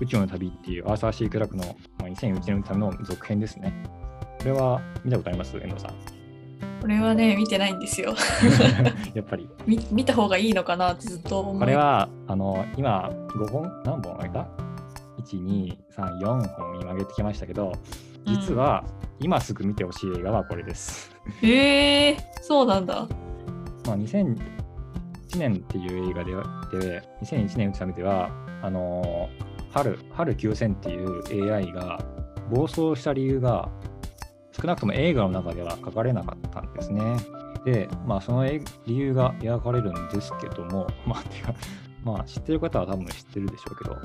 宇宙の旅っていうアーサー・シー・クラークの、まあ、2001年のための続編ですね。これは見たことあります？遠藤さん。これはね、見てないんですよ。やっぱり。見見た方がいいのかなってずっと思う。これは、あの、今、5本、何本あげた ?1、2、3、4本今上げてきましたけど、実は、今すぐ見てほしい映画はこれです。うん、えー、そうなんだ。まあ、2001年っていう映画でで2001年打つためではあの春春9000っていう AI が暴走した理由が少なくとも映画の中では書かれなかったんですね。で、まあ、その理由が描かれるんですけども、まあ、てかまあ、知ってる方は多分知ってるでしょうけど、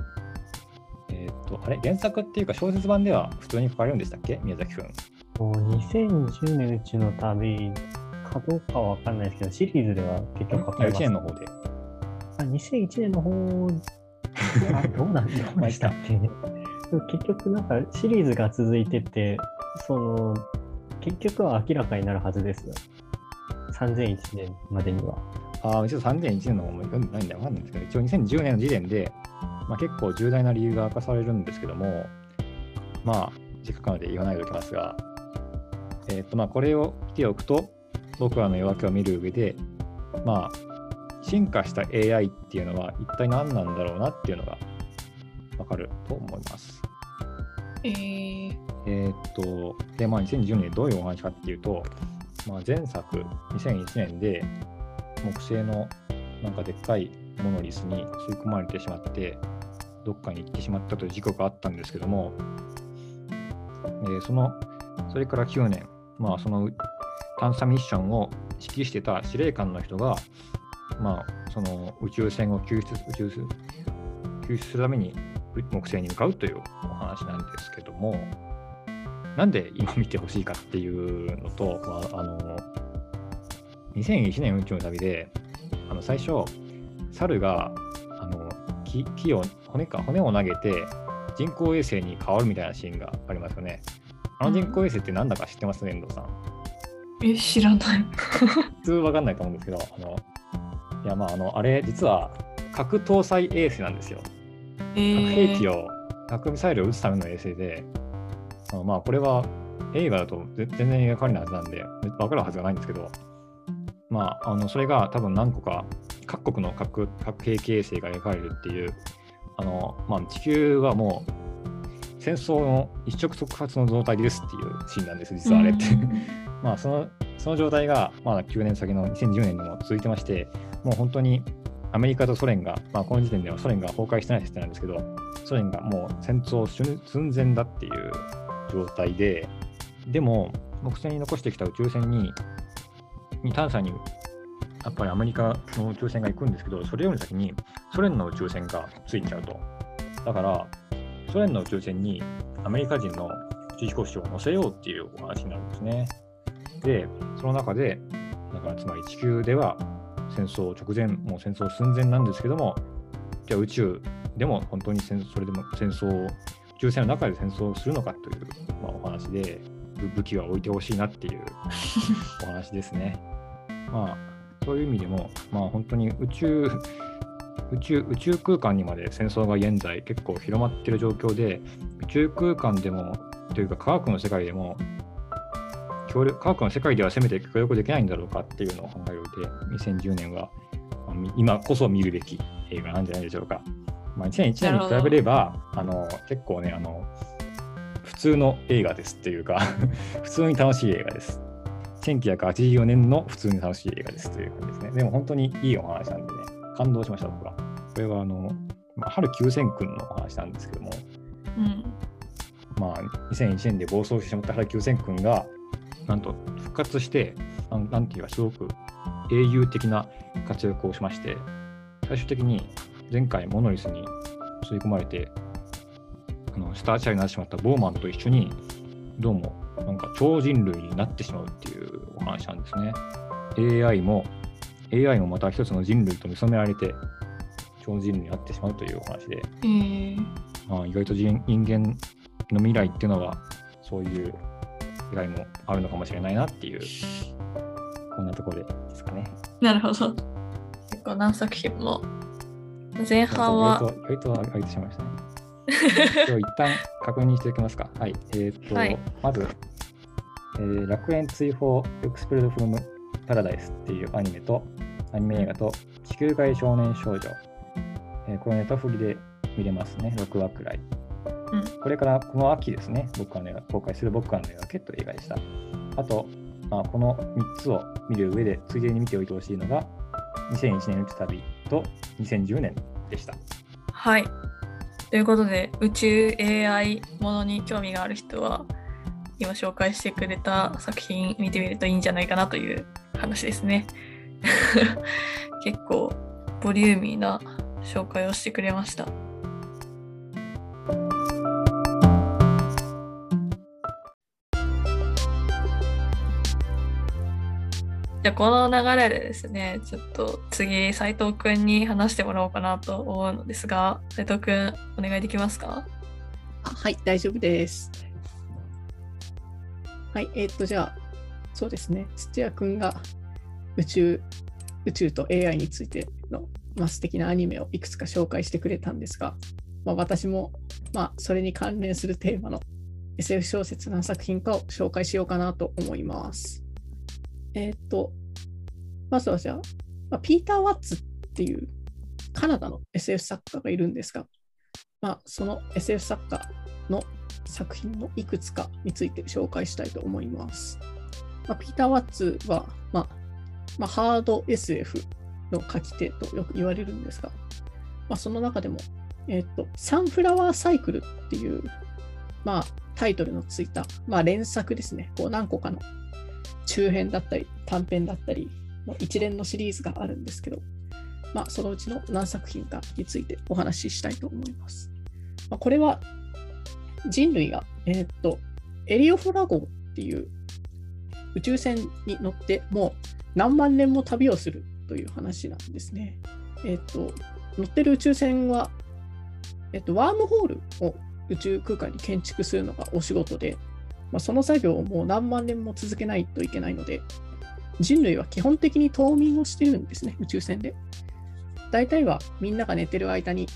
えっ、ー、と、あれ、原作っていうか小説版では普通に書かれるんでしたっけ？宮崎くん。2010年うちの旅かどうかは分かんないですけど、シリーズでは結局書かれます。1年の方で。あ、2001年の方あどうなんどうでしたっけ結局なんかシリーズが続いてて、その、結局は明らかになるはずです。3001年までには。ああ、一応3001年の方も読んでないんでわかんないんですけど、一応2010年の時点で、まあ、結構重大な理由が明かされるんですけども、まあ、せっかくなので言わないでおきますが、えっ、と、まあ、これを来ておくと、僕らの夜明けを見る上で、まあ、進化した AI っていうのは一体何なんだろうなっていうのがわかると思います。えー、えーっと、で、まあ、2010年どういうお話かっていうと、まあ、前作、2001年で、木星のなんかでっかいモノリスに吸い込まれてしまって、どっかに行ってしまったという事故があったんですけども、えーその、それから9年、まあ、その探査ミッションを指揮してた司令官の人が、まあ、その宇宙船を救出宇宙救出するために木星に向かうというお話なんですけども、なんで今見てほしいかっていうのと、まあ、あの2001年宇宙の旅で、あの最初、猿があの木木を骨か骨を投げて人工衛星に変わるみたいなシーンがありますよね。あの人工衛星って何だか知ってます、遠藤さん。え、知らない。普通わかんないと思うんですけど、あのいやまああのあれ実は核搭載衛星なんですよ。え核兵器ー、を、核ミサイルを撃つための衛星で、あのまあこれは映画だとぜ全然描かれないはずなんで、分かるはずがないんですけど、まあ、あのそれが多分何個か各国の核核兵器衛星が描かれるっていう、あのまあ、地球はもう戦争の一触即発の状態ですっていうシーンなんです、実はあれって。まあそのその状態がまだ9年先の2010年にも続いてまして、もう本当にアメリカとソ連が、まあ、この時点ではソ連が崩壊してない設定なんですけど、ソ連がもう戦争寸前だっていう状態で、でも、木星に残してきた宇宙船に、に探査に、やっぱりアメリカの宇宙船が行くんですけど、それより先にソ連の宇宙船がついちゃうと。だから、ソ連の宇宙船にアメリカ人の宇宙飛行士を乗せようっていうお話になるんですね。で、その中で、だからつまり地球では戦争直前、もう戦争寸前なんですけども、じゃあ宇宙でも本当に戦それでも戦争を、宇宙船の中で戦争をするのかという、まあ、お話で、ぶ武器は置いてほしいなっていう お話ですね。まあ、そういう意味でも、まあ本当に宇宙、宇宙宇宙空間にまで戦争が現在結構広まっている状況で、宇宙空間でも、というか科学の世界でも、協力科学の世界ではせめて協力できないんだろうかっていうのを考える上で、2010年は、今こそ見るべき映画なんじゃないでしょうか。まあ、2001年に比べれば、あの結構ねあの、普通の映画ですっていうか、普通に楽しい映画です。1984年の普通に楽しい映画ですという感じですね。でも本当にいいお話なんでね、感動しました、僕は。これはあの、まあ、春九千君のお話なんですけども、うん。まあ、2001年で暴走してしまった原九千君が、なんと復活して、なんなんていうか、すごく英雄的な活躍をしまして、最終的に前回モノリスに吸い込まれて、あのスターチャーになってしまったボーマンと一緒に、どうもなんか超人類になってしまうっていうお話なんですね。AI も、AI もまた一つの人類と見初められて、超人類になってしまうというお話で、えー、まあ、意外と人人間の未来っていうのはそういう未来もあるのかもしれないなっていうこんなところでですかね。なるほど。結構何作品も。前半は、意外と意外としまいましたね。一旦確認しておきますか。はい。えっ、と、はいまず、えー楽園追放エクスプレドフロムパラダイスっていうアニメと、アニメ映画と、地球外少年少女。えーこれネタフリで見れますね。6話くらい。うんこれからこの秋ですね、僕はの映画公開する僕はの映画ケット映画でした。あと、まあ、この3つを見る上で、ついでに見ておいてほしいのが、2001年宇宙旅と2010年でした。はい。ということで、宇宙 AI ものに興味がある人は、今紹介してくれた作品見てみるといいんじゃないかなという話ですね。結構ボリューミーな紹介をしてくれました。じゃあこの流れでですね、ちょっと次、斉藤くんに話してもらおうかなと思うのですが、斉藤くん、お願いできますか？はい、大丈夫です。はい、えーっと、じゃあ、そうですね、土屋くんが宇宙、宇宙と AI についての、まあ、素敵なアニメをいくつか紹介してくれたんですが、まあ、私も、まあ、それに関連するテーマの SF 小説何作品かを紹介しようかなと思います。えーっと、まずはじゃあ、ピーター・ワッツっていうカナダの SF 作家がいるんですが、まあ、その SF 作家の作品のいくつかについて紹介したいと思います。まあ、ピーター・ワッツは、まあまあ、ハード SF の書き手とよく言われるんですが、まあ、その中でも、えっと、サンフラワーサイクルっていう、まあ、タイトルのついた、まあ、連作ですね。こう何個かの中編だったり短編だったりの一連のシリーズがあるんですけど、まあ、そのうちの何作品かについてお話ししたいと思います。まあ、これは人類が、えーっと、エリオフラ号っていう宇宙船に乗ってもう何万年も旅をするという話なんですね。えーっと、乗ってる宇宙船は、えーっと、ワームホールを宇宙空間に建築するのがお仕事で、まあ、その作業をもう何万年も続けないといけないので、人類は基本的に冬眠をしてるんですね、宇宙船で。大体はみんなが寝てる間に、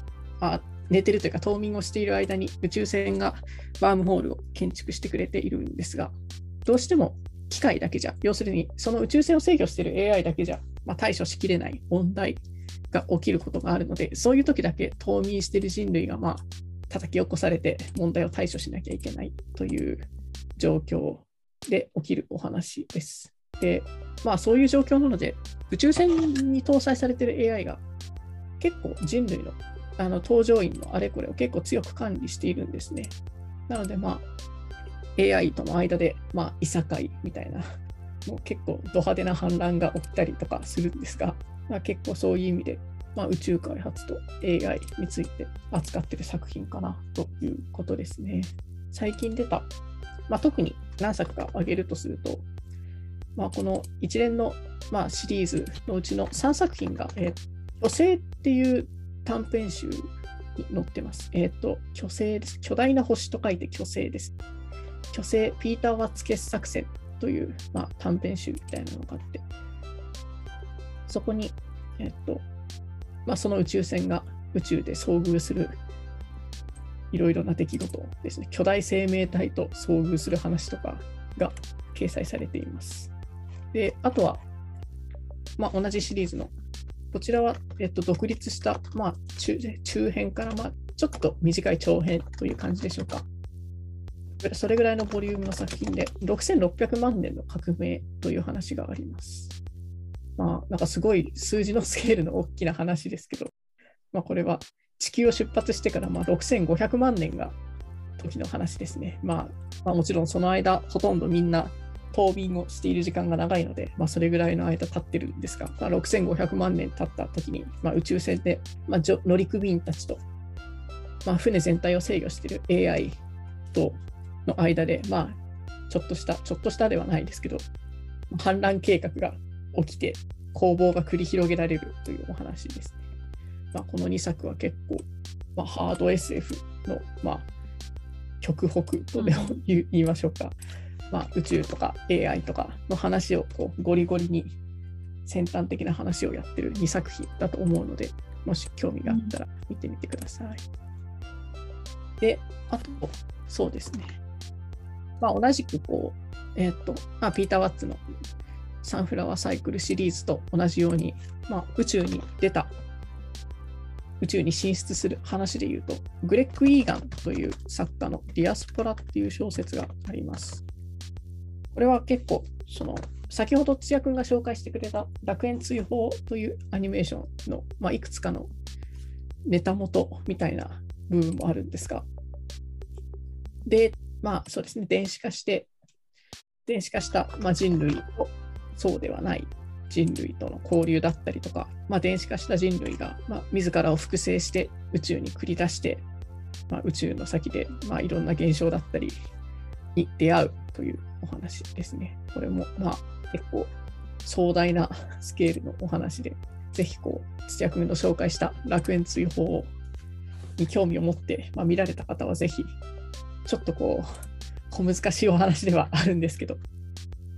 あ寝てるというか冬眠をしている間に宇宙船がワームホールを建築してくれているんですが、どうしても機械だけじゃ、要するにその宇宙船を制御している AI だけじゃ、まあ、対処しきれない問題が起きることがあるので、そういう時だけ冬眠している人類が、まあ、叩き起こされて問題を対処しなきゃいけないという状況で起きるお話です。で、まあそういう状況なので、宇宙船に搭載されてる AI が結構人類のあの搭乗員のあれこれを結構強く管理しているんですね。なのでまあ AI との間でまあいさかいみたいな、もう結構ド派手な反乱が起きたりとかするんですが、まあ、結構そういう意味で、まあ、宇宙開発と AI について扱ってる作品かなということですね。最近出た、まあ、特に何作か挙げるとすると、まあ、この一連の、まあ、シリーズのうちの3作品が、えー、巨星っていう短編集に載ってます。えっ、と、巨星です。巨大な星と書いて巨星です。巨星ピーター・ワッツ傑作選という、まあ、短編集みたいなのがあって、そこに、えっ、と、まあ、その宇宙船が宇宙で遭遇するいろいろな出来事ですね。巨大生命体と遭遇する話とかが掲載されています。で、あとは、まあ、同じシリーズの、こちらは、えっと、独立した、まあ、中中編から、まあ、ちょっと短い長編という感じでしょうか。それぐらいのボリュームの作品で、6600万年の革命という話があります。まあ、なんかすごい数字のスケールの大きな話ですけど、まあ、これは地球を出発してからまあ6500万年が時の話ですね。まあ、まあ、もちろんその間、ほとんどみんな冬眠をしている時間が長いので、まあ、それぐらいの間経ってるんですが、まあ、6500万年経った時に、まあ、宇宙船で、まあ、乗組員たちと、まあ、船全体を制御している AI との間で、まあ、ちょっとした、ちょっとしたではないですけど、反乱計画が起きて、攻防が繰り広げられるというお話です。まあ、この2作は結構、まあ、ハード SF の、まあ、極北とでも言いましょうか、まあ、宇宙とか AI とかの話をこうゴリゴリに先端的な話をやってる2作品だと思うので、もし興味があったら見てみてください。で、あと、そうですね。まあ、同じくこう、えっ、と、まあ、ピーター・ワッツのサンフラワーサイクルシリーズと同じように、まあ、宇宙に出た、宇宙に進出する話で言うと、グレッグ・イーガンという作家のディアスポラっていう小説があります。これは結構、その、先ほど土屋君が紹介してくれた楽園追放というアニメーションの、まあ、いくつかのネタ元みたいな部分もあるんですが、で、まあそうですね、電子化して、電子化した、まあ、人類とそうではない。人類との交流だったりとか、まあ、電子化した人類が、まあ、自らを複製して宇宙に繰り出して、まあ、宇宙の先で、まあ、いろんな現象だったりに出会うというお話ですね。これも、まあ、結構壮大なスケールのお話で、ぜひこう土屋君の紹介した楽園追放に興味を持って、まあ、見られた方はぜひちょっとこう、小難しいお話ではあるんですけど、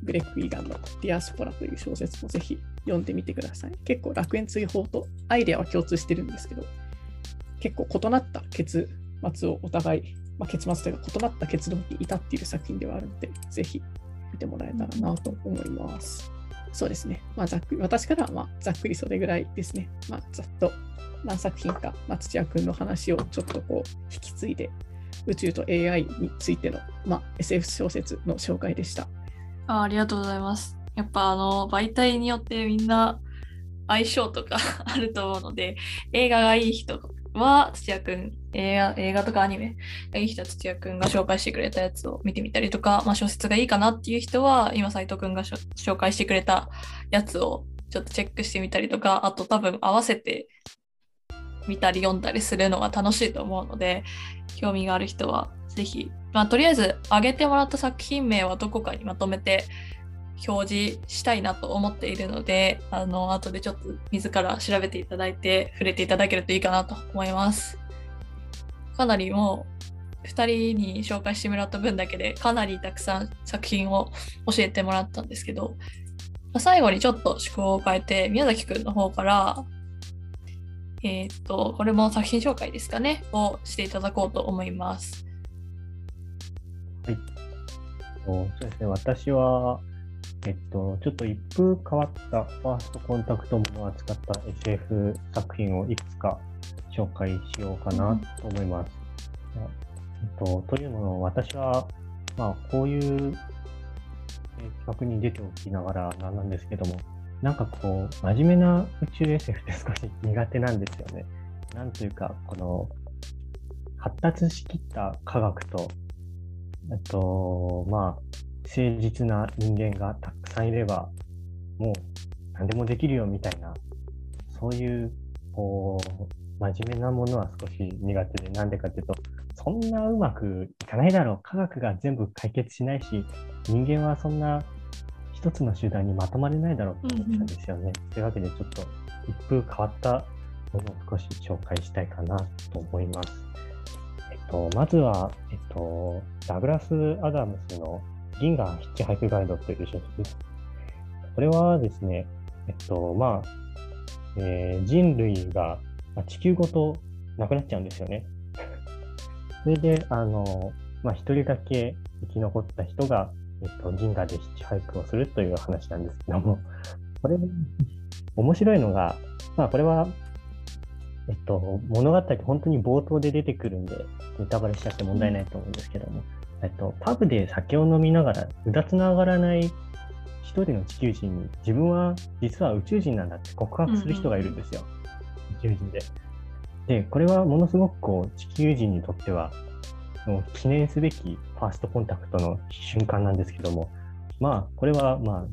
グレッグ・イーガンのディアスポラという小説もぜひ読んでみてください。結構楽園追放とアイデアは共通してるんですけど、結構異なった結末をお互い、まあ、結末というか異なった結論に至っている作品ではあるので、ぜひ見てもらえたらなと思います。そうですね。まあ、ざっくり私からはまざっくりそれぐらいですね。まあ、ざっと何作品か、まあ、土屋君の話をちょっとこう引き継いで宇宙と AI についての、まあ、SF 小説の紹介でした。あありがとうございます。やっぱあの媒体によってみんな相性とか あると思うので映画がいい人は土屋くん映画映画とかアニメがいい人は土屋くんが紹介してくれたやつを見てみたりとか、まあ、小説がいいかなっていう人は今斎藤くんが紹介してくれたやつをちょっとチェックしてみたりとかあと多分合わせて見たり読んだりするのが楽しいと思うので興味がある人はぜひ、まあ、とりあえず上げてもらった作品名はどこかにまとめて表示したいなと思っているのであの後でちょっと自ら調べていただいて触れていただけるといいかなと思いますかなりもう2人に紹介してもらった分だけでかなりたくさん作品を教えてもらったんですけど最後にちょっと思考を変えて宮崎くんの方からえっ、と、これも作品紹介ですかね、をしていただこうと思います。はい。そうですね、私は、えっと、ちょっと一風変わったファーストコンタクトものを扱った SF 作品をいくつか紹介しようかなと思います。うん、えっと、というのも、私は、まあ、こういう企画に出ておきながらなんですけども、なんかこう、真面目な宇宙 SF って少し 苦手なんですよね。なんというか、この、発達しきった科学と、あと、まあ、誠実な人間がたくさんいれば、もう何でもできるよみたいな、そういう、こう、真面目なものは少し苦手で、なんでかっていうと、そんなうまくいかないだろう。科学が全部解決しないし、人間はそんな一つの集団にまとまれないだろうと思ったんですよね。うんうん、というわけでちょっと一風変わったものを少し紹介したいかなと思います。と、まずは、えっと、ダグラス・アダムスの銀河ヒッチハイクガイドという小説です。これはですね、えっと、まあ、えー、人類が地球ごとなくなっちゃうんですよね。それで、あの、まあ、一人だけ生き残った人がえっと、銀河でヒッチハイクをするという話なんですけども、これ、面白いのが、まあ、これは、えっと、物語、本当に冒頭で出てくるんで、ネタバレしちゃって問題ないと思うんですけども、えっと、パブで酒を飲みながら、うだつの上がらない一人の地球人に、自分は実は宇宙人なんだって告白する人がいるんですよ。宇宙人で。で、これはものすごくこう、地球人にとっては、記念すべきファーストコンタクトの瞬間なんですけども、まあ、これは、まあ、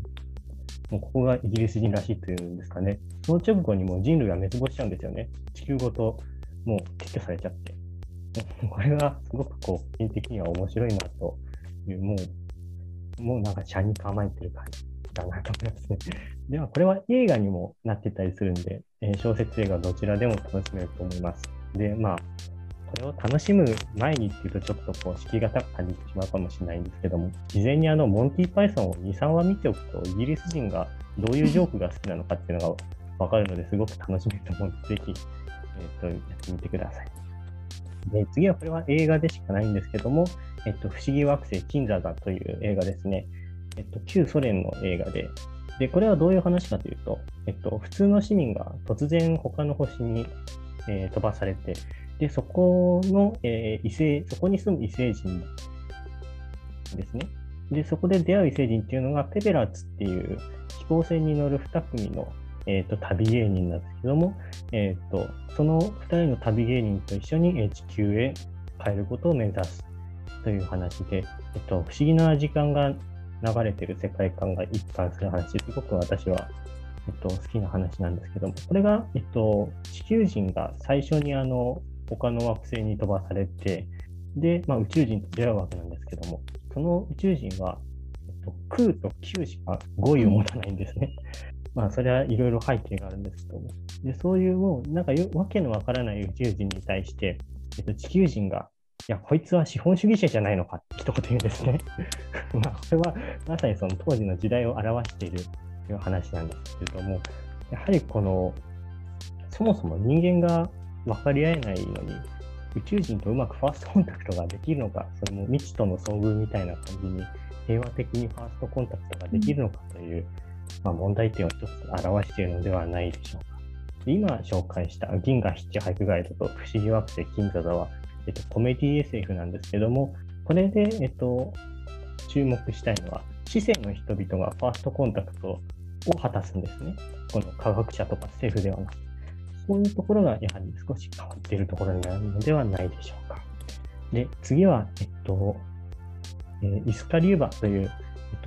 もうここがイギリス人らしいというんですかね。その直後にもう人類が滅亡しちゃうんですよね。地球ごともう撤去されちゃって。これがすごくこう、個人的には面白いなという、もう、もうなんか車に構えてる感じだなと思いますね。では、これは映画にもなってたりするんで、えー、小説映画どちらでも楽しめると思います。で、まあ、これを楽しむ前にっていうとちょっとこう敷居が高く感じてしまうかもしれないんですけども、事前にあのモンティ・パイソンを2、3話見ておくと、イギリス人がどういうジョークが好きなのかっていうのがわかるのですごく楽しめると思うので、ぜひ、えーと、やってみてください。で次はこれは映画でしかないんですけども、えっと、不思議惑星金座だという映画ですね。えっと、旧ソ連の映画で、で、これはどういう話かというと、えっと、普通の市民が突然他の星に、えー、飛ばされて、で、そこの、えー、異星、そこに住む異星人ですね。で、そこで出会う異星人っていうのが、ペペラッツっていう飛行船に乗る2組の、えーと、旅芸人なんですけども、えーと、その2人の旅芸人と一緒に地球へ帰ることを目指すという話で、えっと、不思議な時間が流れてる世界観が一貫する話、すごく私は、えっと、好きな話なんですけども、これが、えっと、地球人が最初にあの他の惑星に飛ばされて、で、まあ、宇宙人と出会うわけなんですけども、その宇宙人は、えっと、空と球しか語彙を持たないんですね。まあ、それはいろいろ背景があるんですけども。で、そういうもう、なんかよわけのわからない宇宙人に対して、えっと、地球人が、いや、こいつは資本主義者じゃないのかって一言言うんですね。まあ、これはまさにその当時の時代を表しているという話なんですけれども、やはりこの、そもそも人間が分かり合えないのに、宇宙人とうまくファーストコンタクトができるのか、それも未知との遭遇みたいな感じに、平和的にファーストコンタクトができるのかという、まあ、問題点を一つ表しているのではないでしょうか。今紹介した銀河ヒッチハイクガイドと不思議惑星金座座は、えっと、コメディ SF なんですけども、これで、えっと、注目したいのは、市政の人々がファーストコンタクトを果たすんですね。この科学者とか政府ではなくそういうところがやはり少し変わっているところになるのではないでしょうか。で、次は、えっと、えー、イスカリューバという、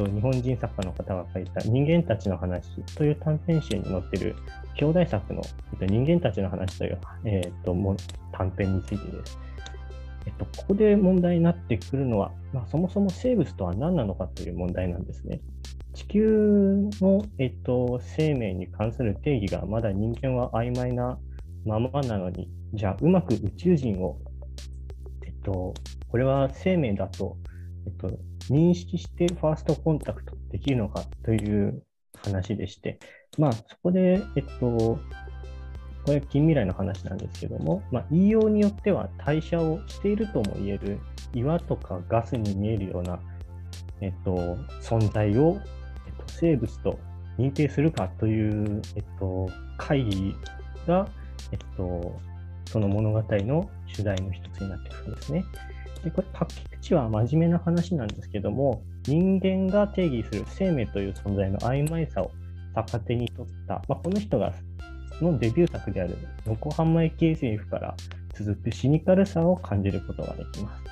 と、日本人作家の方が書いた人間たちの話という短編集に載っている兄弟作の、えっと、人間たちの話という、えっと、も短編についてです。えっと、ここで問題になってくるのは、まあ、そもそも生物とは何なのかという問題なんですね。地球の、えっと、生命に関する定義がまだ人間は曖昧なままなのに、じゃあうまく宇宙人を、えっと、これは生命だと、えっと、認識してファーストコンタクトできるのかという話でして、まあそこで、えっと、これ近未来の話なんですけども、まあ、言いようによっては代謝をしているとも言える岩とかガスに見えるような、えっと、存在をえっと生物と認定するかという、えっと、会議が、えっと、その物語の主題の一つになってくるんですね。で、これ、書き口は真面目な話なんですけども、人間が定義する生命という存在の曖昧さを逆手に取った、まあ、この人がのデビュー作である横浜駅 SF から続くシニカルさを感じることができます。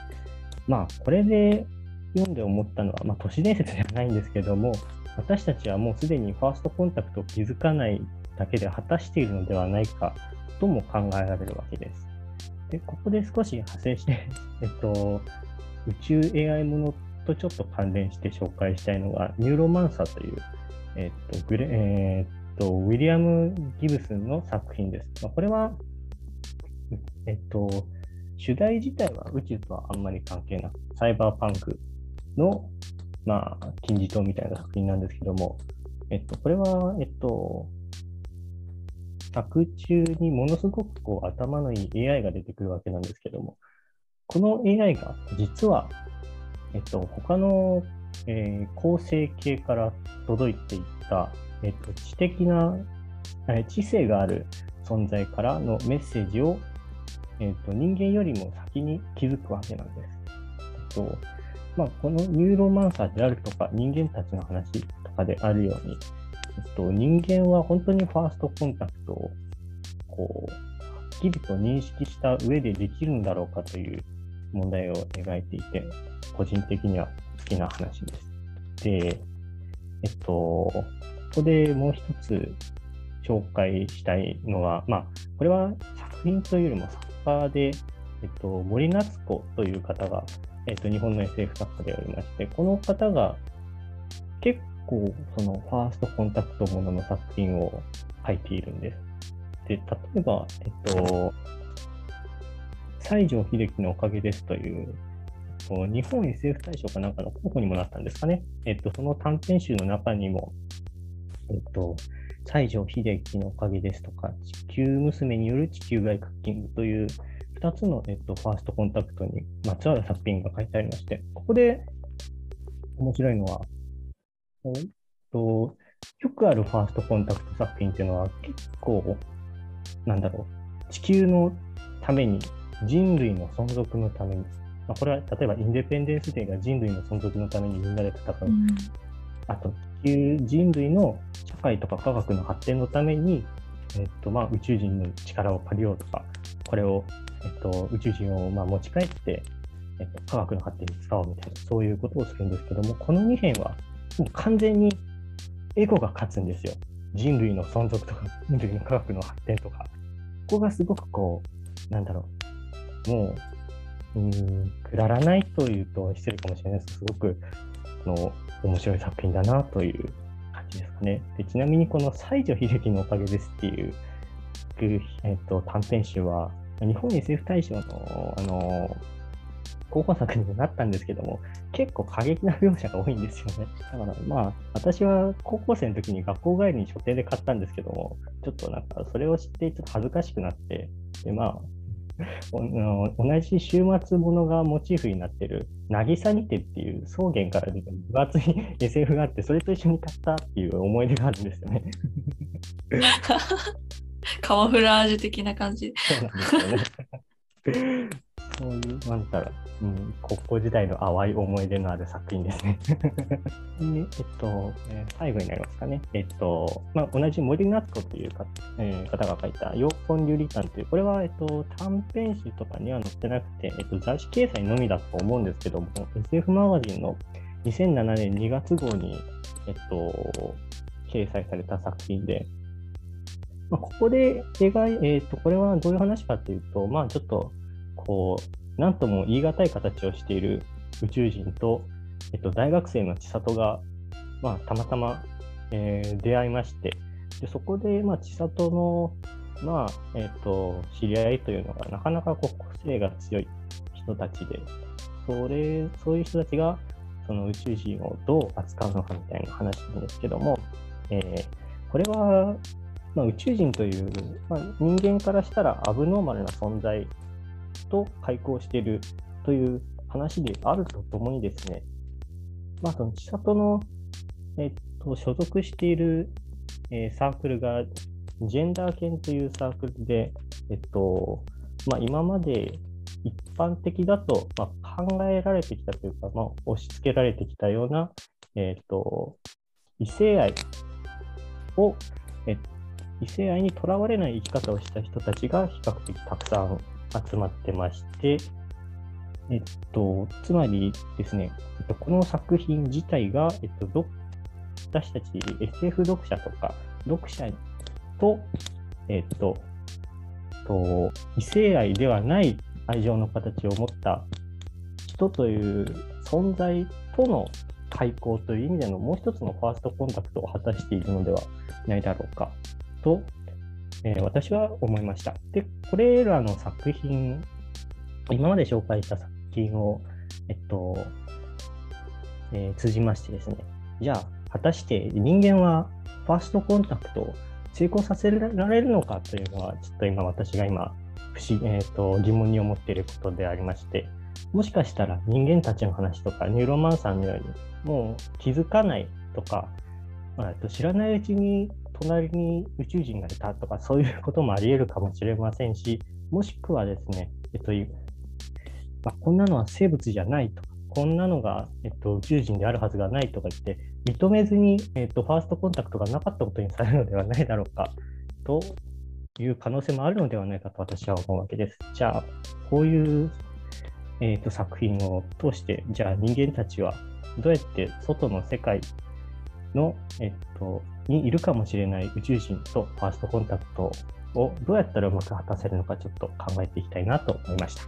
まあ、これで読んで思ったのは、まあ、都市伝説ではないんですけども、私たちはもうすでにファーストコンタクトを気づかないだけで果たしているのではないかとも考えられるわけです。で、ここで少し派生して、えっと、宇宙 AI ものとちょっと関連して紹介したいのが、ニューロマンサーという、えっと、グレえっと、ウィリアム・ギブスンの作品です。まあ、これは、えっと、主題自体は宇宙とはあんまり関係なく、サイバーパンクのまあ、金字塔みたいな作品なんですけども、えっと、これは、えっと、作中にものすごくこう頭のいい AI が出てくるわけなんですけども、この AI が実は、えっと、他の、えー、構成系から届いていった、えっと、知的な、え知性がある存在からのメッセージを、えっと、人間よりも先に気づくわけなんです。えっとまあ、このニューロマンサーであるとか、人間たちの話とかであるように、と、人間は本当にファーストコンタクトを、こう、はっきりと認識した上でできるんだろうかという問題を描いていて、個人的には好きな話です。で、えっと、ここでもう一つ紹介したいのは、まあ、これは作品というよりも作家で、えっと、森夏子という方が、えっと、日本の SF 作家でありまして、この方が結構そのファーストコンタクトものの作品を書いているんです。で、例えば、えっと、西城秀樹のおかげですという、日本 SF 大賞かなんかの候補にもなったんですかね。えっと、その短編集の中にも、えっと、西城秀樹のおかげですとか、地球娘による地球外クッキングという2つの、えっと、ファーストコンタクトにまつわる作品が書いてありまして、ここで面白いのは、えっと、よくあるファーストコンタクト作品っていうのは結構、なんだろう、地球のために、人類の存続のために、まあ、これは例えばインデペンデンスデーが人類の存続のためにみんなで戦う、うん、あと地球人類の社会とか科学の発展のために、えっとまあ、宇宙人の力を借りようとか、これを、えっと、宇宙人をまあ持ち帰って、えっと、科学の発展に使おうみたいな、そういうことをするんですけども、この2編はもう完全にエゴが勝つんですよ。人類の存続とか、人類の科学の発展とか。ここがすごくこう、なんだろう、もう、うん、くだらないというと失礼かもしれないですけどすごく、の、面白い作品だなという感じですかね。でちなみにこの西城秀樹のおかげですっていう、えっと、短編集は、日本 SF 大賞の、あの、候補作にもなったんですけども、結構過激な描写が多いんですよね。だからまあ、私は高校生の時に学校帰りに書店で買ったんですけども、ちょっとなんかそれを知ってちょっと恥ずかしくなって、でまあ、同じ週末ものがモチーフになってる「渚にて」っていう草原から出て分厚い SF があってそれと一緒に買ったっていう思い出があるんですよね。カモフラージュ的な感じ。そうなんですよね。そういう、なんたら、うん、高校時代の淡い思い出のある作品ですね。で えっと、えー、最後になりますかね。えっと、まあ、同じ森夏子というか、えー、方が書いた、陽本流理観という、これは、えっと、短編集とかには載ってなくて、えっと、雑誌掲載のみだと思うんですけども、SF マガジンの2007年2月号に、えっと、掲載された作品で、まあ、ここで描い、えっ、と、これはどういう話かというと、まあ、ちょっと、こう、なんとも言い難い形をしている宇宙人と、えっと、大学生の千里が、まあ、たまたま、えー、出会いまして、でそこで、まあ、千里の、まあ、えっと、知り合いというのが、なかなかこう個性が強い人たちで、それ、そういう人たちが、その宇宙人をどう扱うのかみたいな話なんですけども、えー、これは、まあ、宇宙人という、まあ、人間からしたらアブノーマルな存在と開校しているという話であるとともにですね、まあ、その千里の、えっと、所属している、えー、サークルが、ジェンダー犬というサークルで、えっと、まあ、今まで一般的だと、まあ、考えられてきたというか、まあ、押し付けられてきたような、えっと、異性愛を、えっと異性愛にとらわれない生き方をした人たちが比較的たくさん集まってまして、えっと、つまりですね、えっと、この作品自体が、えっと、私たち SF 読者とか、読者と、えっと、と異性愛ではない愛情の形を持った人という存在との開口という意味でのもう一つのファーストコンタクトを果たしているのではないだろうかとえー、私は思いました。で、これらの作品、今まで紹介した作品を、えっと、えー、通じましてですね、じゃあ、果たして人間はファーストコンタクトを成功させられるのかというのは、ちょっと今私が今、不思えーと、疑問に思っていることでありまして、もしかしたら人間たちの話とか、ニューロマンさんのように、もう気づかないとか、まあ、知らないうちに隣に宇宙人がいたとか、そういうこともあり得るかもしれませんし、もしくはですね、えっと、まあ、こんなのは生物じゃないとか、こんなのが、えっと、宇宙人であるはずがないとか言って、認めずに、えっと、ファーストコンタクトがなかったことにされるのではないだろうか、という可能性もあるのではないかと私は思うわけです。じゃあ、こういう、えっと、作品を通して、じゃあ人間たちはどうやって外の世界の、えっと、にいるかもしれない宇宙人とファーストコンタクトをどうやったらうまく果たせるのかちょっと考えていきたいなと思いました。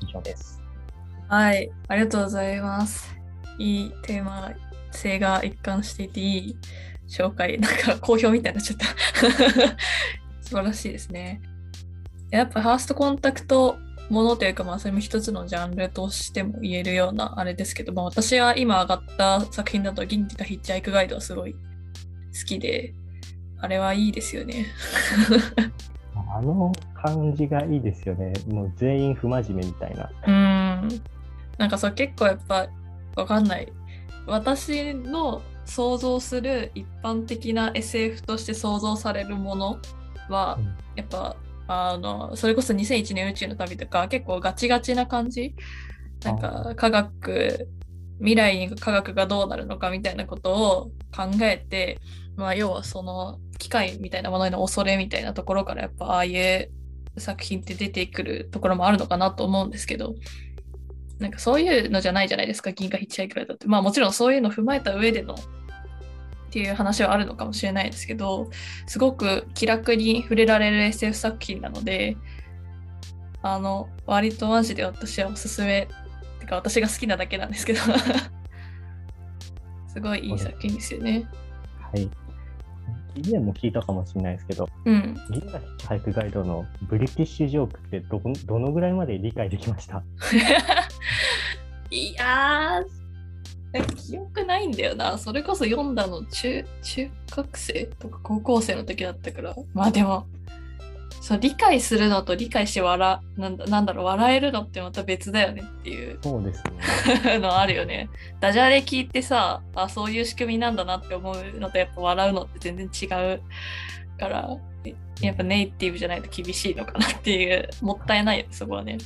以上です。はい、ありがとうございます。いいテーマ性が一貫していていい紹介、なんか好評みたいになっちゃった。素晴らしいですね。やっぱファーストコンタクトものというか、まあ、それも一つのジャンルとしても言えるようなあれですけど、まあ、私は今上がった作品だと、銀河ヒッチハイクガイドはすごい好きで、あれはいいですよね。あの感じがいいですよね。もう全員不真面目みたいな。うーん。なんかそう結構やっぱわかんない。私の想像する一般的な SF として想像されるものは、うんやっぱあのそれこそ2001年宇宙の旅とか結構ガチガチな感じなんか科学未来に科学がどうなるのかみたいなことを考えて、まあ、要はその機械みたいなものへの恐れみたいなところからやっぱああいう作品って出てくるところもあるのかなと思うんですけどなんかそういうのじゃないじゃないですか銀河ヒッチハイクライドって。まあもちろんそういうのを踏まえた上でのっていう話はあるのかもしれないですけどすごく気楽に触れられる SF 作品なのであの割とマジで私はおすすめか私が好きなだけなんですけど すごいいい作品ですよね。はい。以前も聞いたかもしれないですけど、うん。銀河イクガイドのブリティッシュジョークってどこどのぐらいまで理解できました？いやー、記憶ないんだよな。それこそ読んだの中中学生とか高校生の時だったから。まあでも、そう理解するのと理解して笑なんだなんだろう笑えるのってまた別だよねっていうそうですね。のあるよね。ダジャレ聞いてさあそういう仕組みなんだなって思うのとやっぱ笑うのって全然違うからやっぱネイティブじゃないと厳しいのかなっていう もったいないよねそこはね。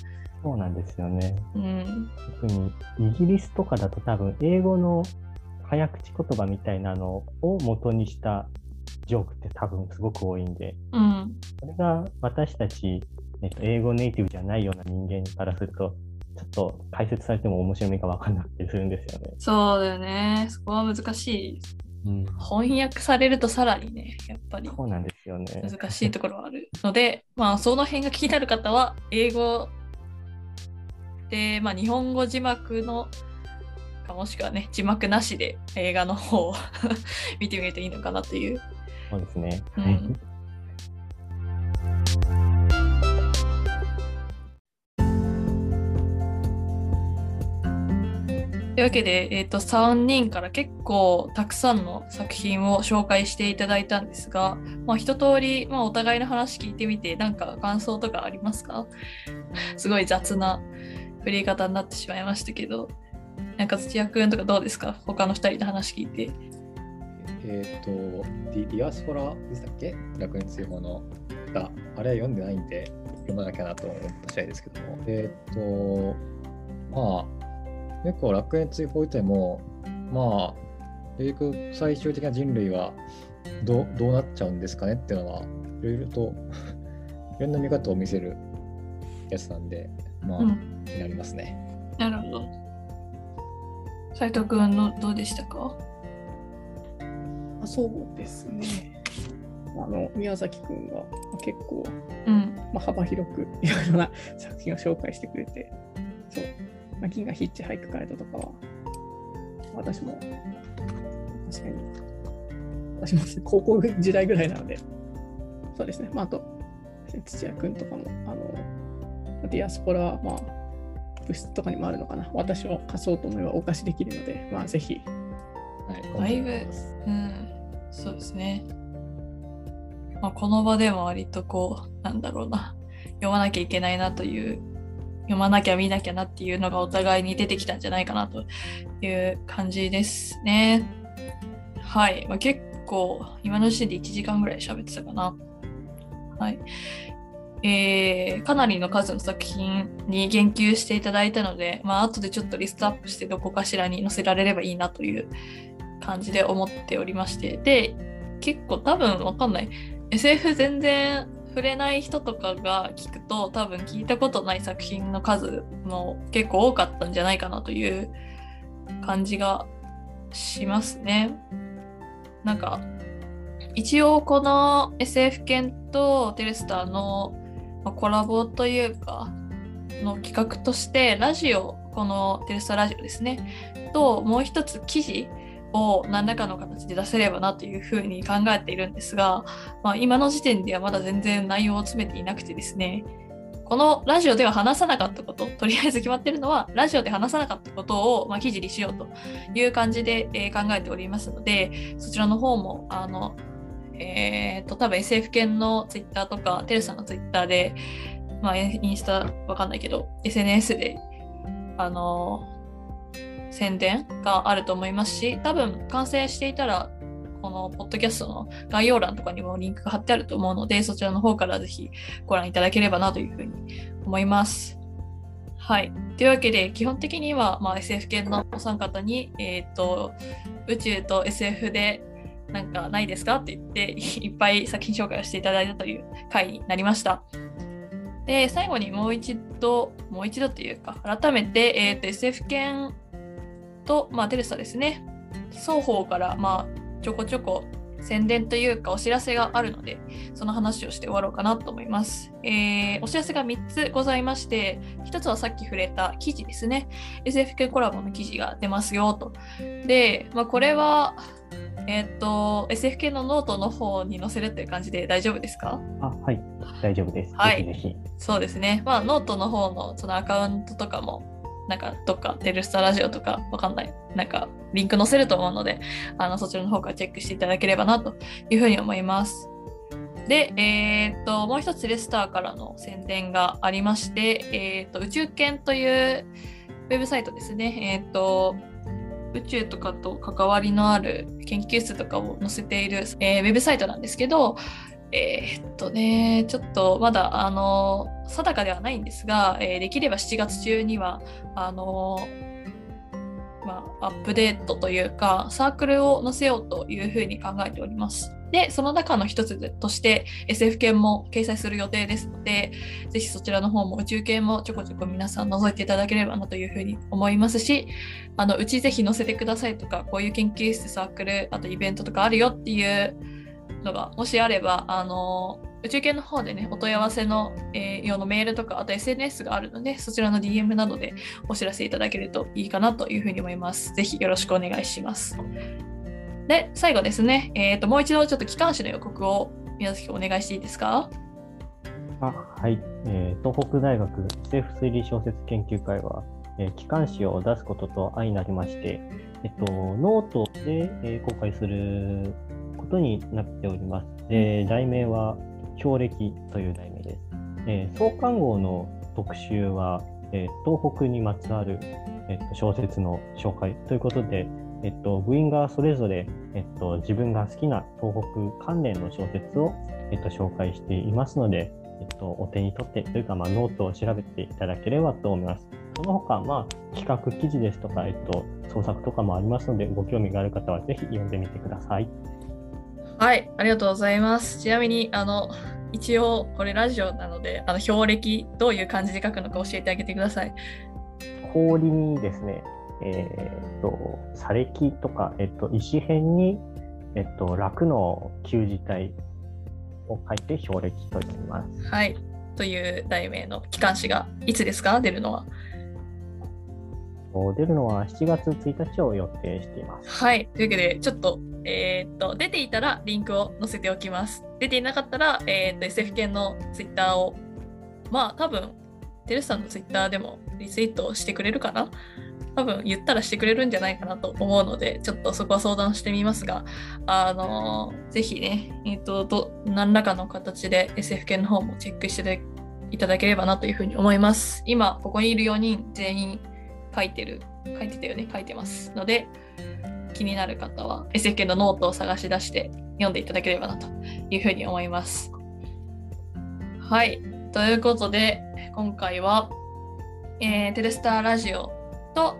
そうなんですよね。うん。特にイギリスとかだと多分英語の早口言葉みたいなのを元にしたジョークって多分すごく多いんで、うん。それが私たち、えっと、英語ネイティブじゃないような人間からすると、ちょっと解説されても面白みが分かんなかったりするんですよね。そうだよね。そこは難しい。うん、翻訳されるとさらにね、やっぱりそうなんですよね。難しいところはあるので、まあその辺が気になる方は、英語で、まあ日本語字幕のかもしくはね、字幕なしで映画の方を 見てみるといいのかなという。そうですね。うんはいというわけで、えー、と3人から結構たくさんの作品を紹介していただいたんですが、まあ、一通り、まあ、お互いの話聞いてみてなんか感想とかありますか？すごい雑な振り方になってしまいましたけどなんか土屋くんとかどうですか？他の2人の話聞いて。えっ、とディ、アスフォラでしたっけ？楽園追放のが、あれは読んでないんで、読まなきゃなと思った次第ですけども。えっ、と、まあ、結構楽園追放自体も、まあ、結局最終的な人類はどうどうなっちゃうんですかねっていうのは、いろいろと いろんな見方を見せるやつなんで、まあ、うん、気になりますね。なるほど。斉藤くんのどうでしたか？あそうですね。あの宮崎くんが結構、うん。まあ、幅広くいろいろな作品を紹介してくれて、そう、まあ、銀河ヒッチハイクガイドとかは、私も、確かに、私も高校時代ぐらいなので、そうですね、まあ、あと、土屋くんとかも、あの、ディアスポラは、まあ、物質とかにもあるのかな。私を貸そうと思えばお貸しできるので、まあ、ぜひ、はい、だいぶうん、そうですね。まあ、この場でも割とこう、なんだろうな、読まなきゃいけないなという、読まなきゃ見なきゃなっていうのがお互いに出てきたんじゃないかなという感じですね。はい。まあ、結構、今の時点で1時間ぐらい喋ってたかな。はい。えーかなりの数の作品に言及していただいたので、まあ後でちょっとリストアップしてどこかしらに載せられればいいなという感じで思っておりまして。で結構多分わかんない。SF 全然触れない人とかが聞くと多分聞いたことない作品の数も結構多かったんじゃないかなという感じがしますね。なんか一応この SF 犬とテレスターのまコラボというかの企画としてラジオこのテレスターラジオですね。ともう一つ記事を何らかの形で出せればなというふうに考えているんですが、まあ、今の時点ではまだ全然内容を詰めていなくてですねこのラジオでは話さなかったこと、とりあえず決まってるのは、ラジオで話さなかったことを、まあ、記事にしようという感じで、え考えておりますので、そちらの方も、あの、えっ、と、多分 SF 犬のツイッターとか、テルさんのツイッターで、まあ、インスタわかんないけど、SNS で、あの、宣伝があると思いますし、多分完成していたら、このポッドキャストの概要欄とかにもリンクが貼ってあると思うので、そちらの方からぜひご覧いただければなというふうに思います。はい。というわけで、基本的には、まあ、SF 系のお三方に、えっ、と、宇宙と SF でなんかないですかって言って、いっぱい作品紹介をしていただいたという回になりました。で、最後にもう一度、もう一度というか、改めて、えっ、と、SF 犬と、まあ、テレサですね、双方から、まあ、ちょこちょこ宣伝というかお知らせがあるので、その話をして終わろうかなと思います。えーお知らせが3つございまして、1つはさっき触れた記事ですね。SFK コラボの記事が出ますよと。で、まあ、これは、えっ、と、SFK のノートの方に載せるという感じで大丈夫ですか？あ、はい、大丈夫です。はいぜひぜひ。そうですね。まあ、ノートの方のそのアカウントとかも、なんかどっかテルスタラジオとかわかんない。なんかリンク載せると思うので、あのそちらの方からチェックしていただければなというふうに思います。で、えーっと、もう一つレスターからの宣伝がありまして、えーっと、宇宙犬というウェブサイトですね。えーっと、宇宙とかと関わりのある研究室とかを載せている、えーウェブサイトなんですけど、えーっとね、ちょっとまだ、あの、定かではないんですが、えーできれば7月中には、あの、まあ、アップデートというか、サークルを載せようというふうに考えております。で、その中の一つとして SF 系も掲載する予定ですので、ぜひそちらの方も宇宙系もちょこちょこ皆さん覗いていただければなというふうに思いますし、あのうちぜひ載せてくださいとか、こういう研究室、サークル、あとイベントとかあるよっていうのがもしあれば、あの宇宙系の方でね、お問い合わせの、えー用のメールとか、あと SNS があるので、そちらの DM などでお知らせいただけるといいかなというふうに思います。ぜひよろしくお願いします。で、最後ですね、えー、ともう一度ちょっと機関誌の予告を宮崎お願いしていいですか？あはい、えー東北大学 SF 推理小説研究会は、えー機関誌を出すことと相なりまして、えっと、ノートで、えー公開することになっております。で題名は「氷歴」という題名です。えー創刊号の特集は、えー東北にまつわる、えっと、小説の紹介ということで、えっと、部員がそれぞれ、えっと、自分が好きな東北関連の小説を、えっと、紹介していますので、えっと、お手に取ってというか、まあ、ノートを調べていただければと思います。その他、まあ、企画記事ですとか、えっと、創作とかもありますので、ご興味がある方はぜひ読んでみてください。はい、ありがとうございます。ちなみに、あの、一応、これラジオなので、あの、表歴、どういう漢字で書くのか教えてあげてください。氷にですね、えーっと、砂礫とか、えっと、石片に、えっと、楽の旧字体を書いて氷歴と言います。はい。という題名の機関誌がいつですか？出るのは。出るのは7月1日を予定しています。はい。というわけで、ちょっと、えーっと、出ていたらリンクを載せておきます。出ていなかったら、えーっと、SF 系のツイッターを、まあ、多分、テレスさんのツイッターでもリツイートしてくれるかな？多分言ったらしてくれるんじゃないかなと思うので、ちょっとそこは相談してみますが、あのーぜひね、えっとど、何らかの形で SF 系の方もチェックしていただければなというふうに思います。今、ここにいる4人全員書いてる、書いてたよね、書いてますので、気になる方は SF のノートを探し出して読んでいただければなというふうに思います。はい。ということで、今回は、えーテレスターラジオと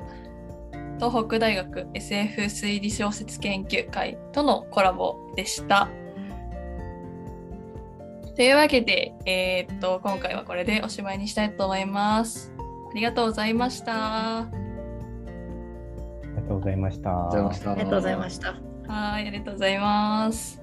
東北大学 SF 推理小説研究会とのコラボでした。というわけで、えーっと、今回はこれでおしまいにしたいと思います。ありがとうございました。がとうございました。ありがとうございました。はい、ありがとうございます。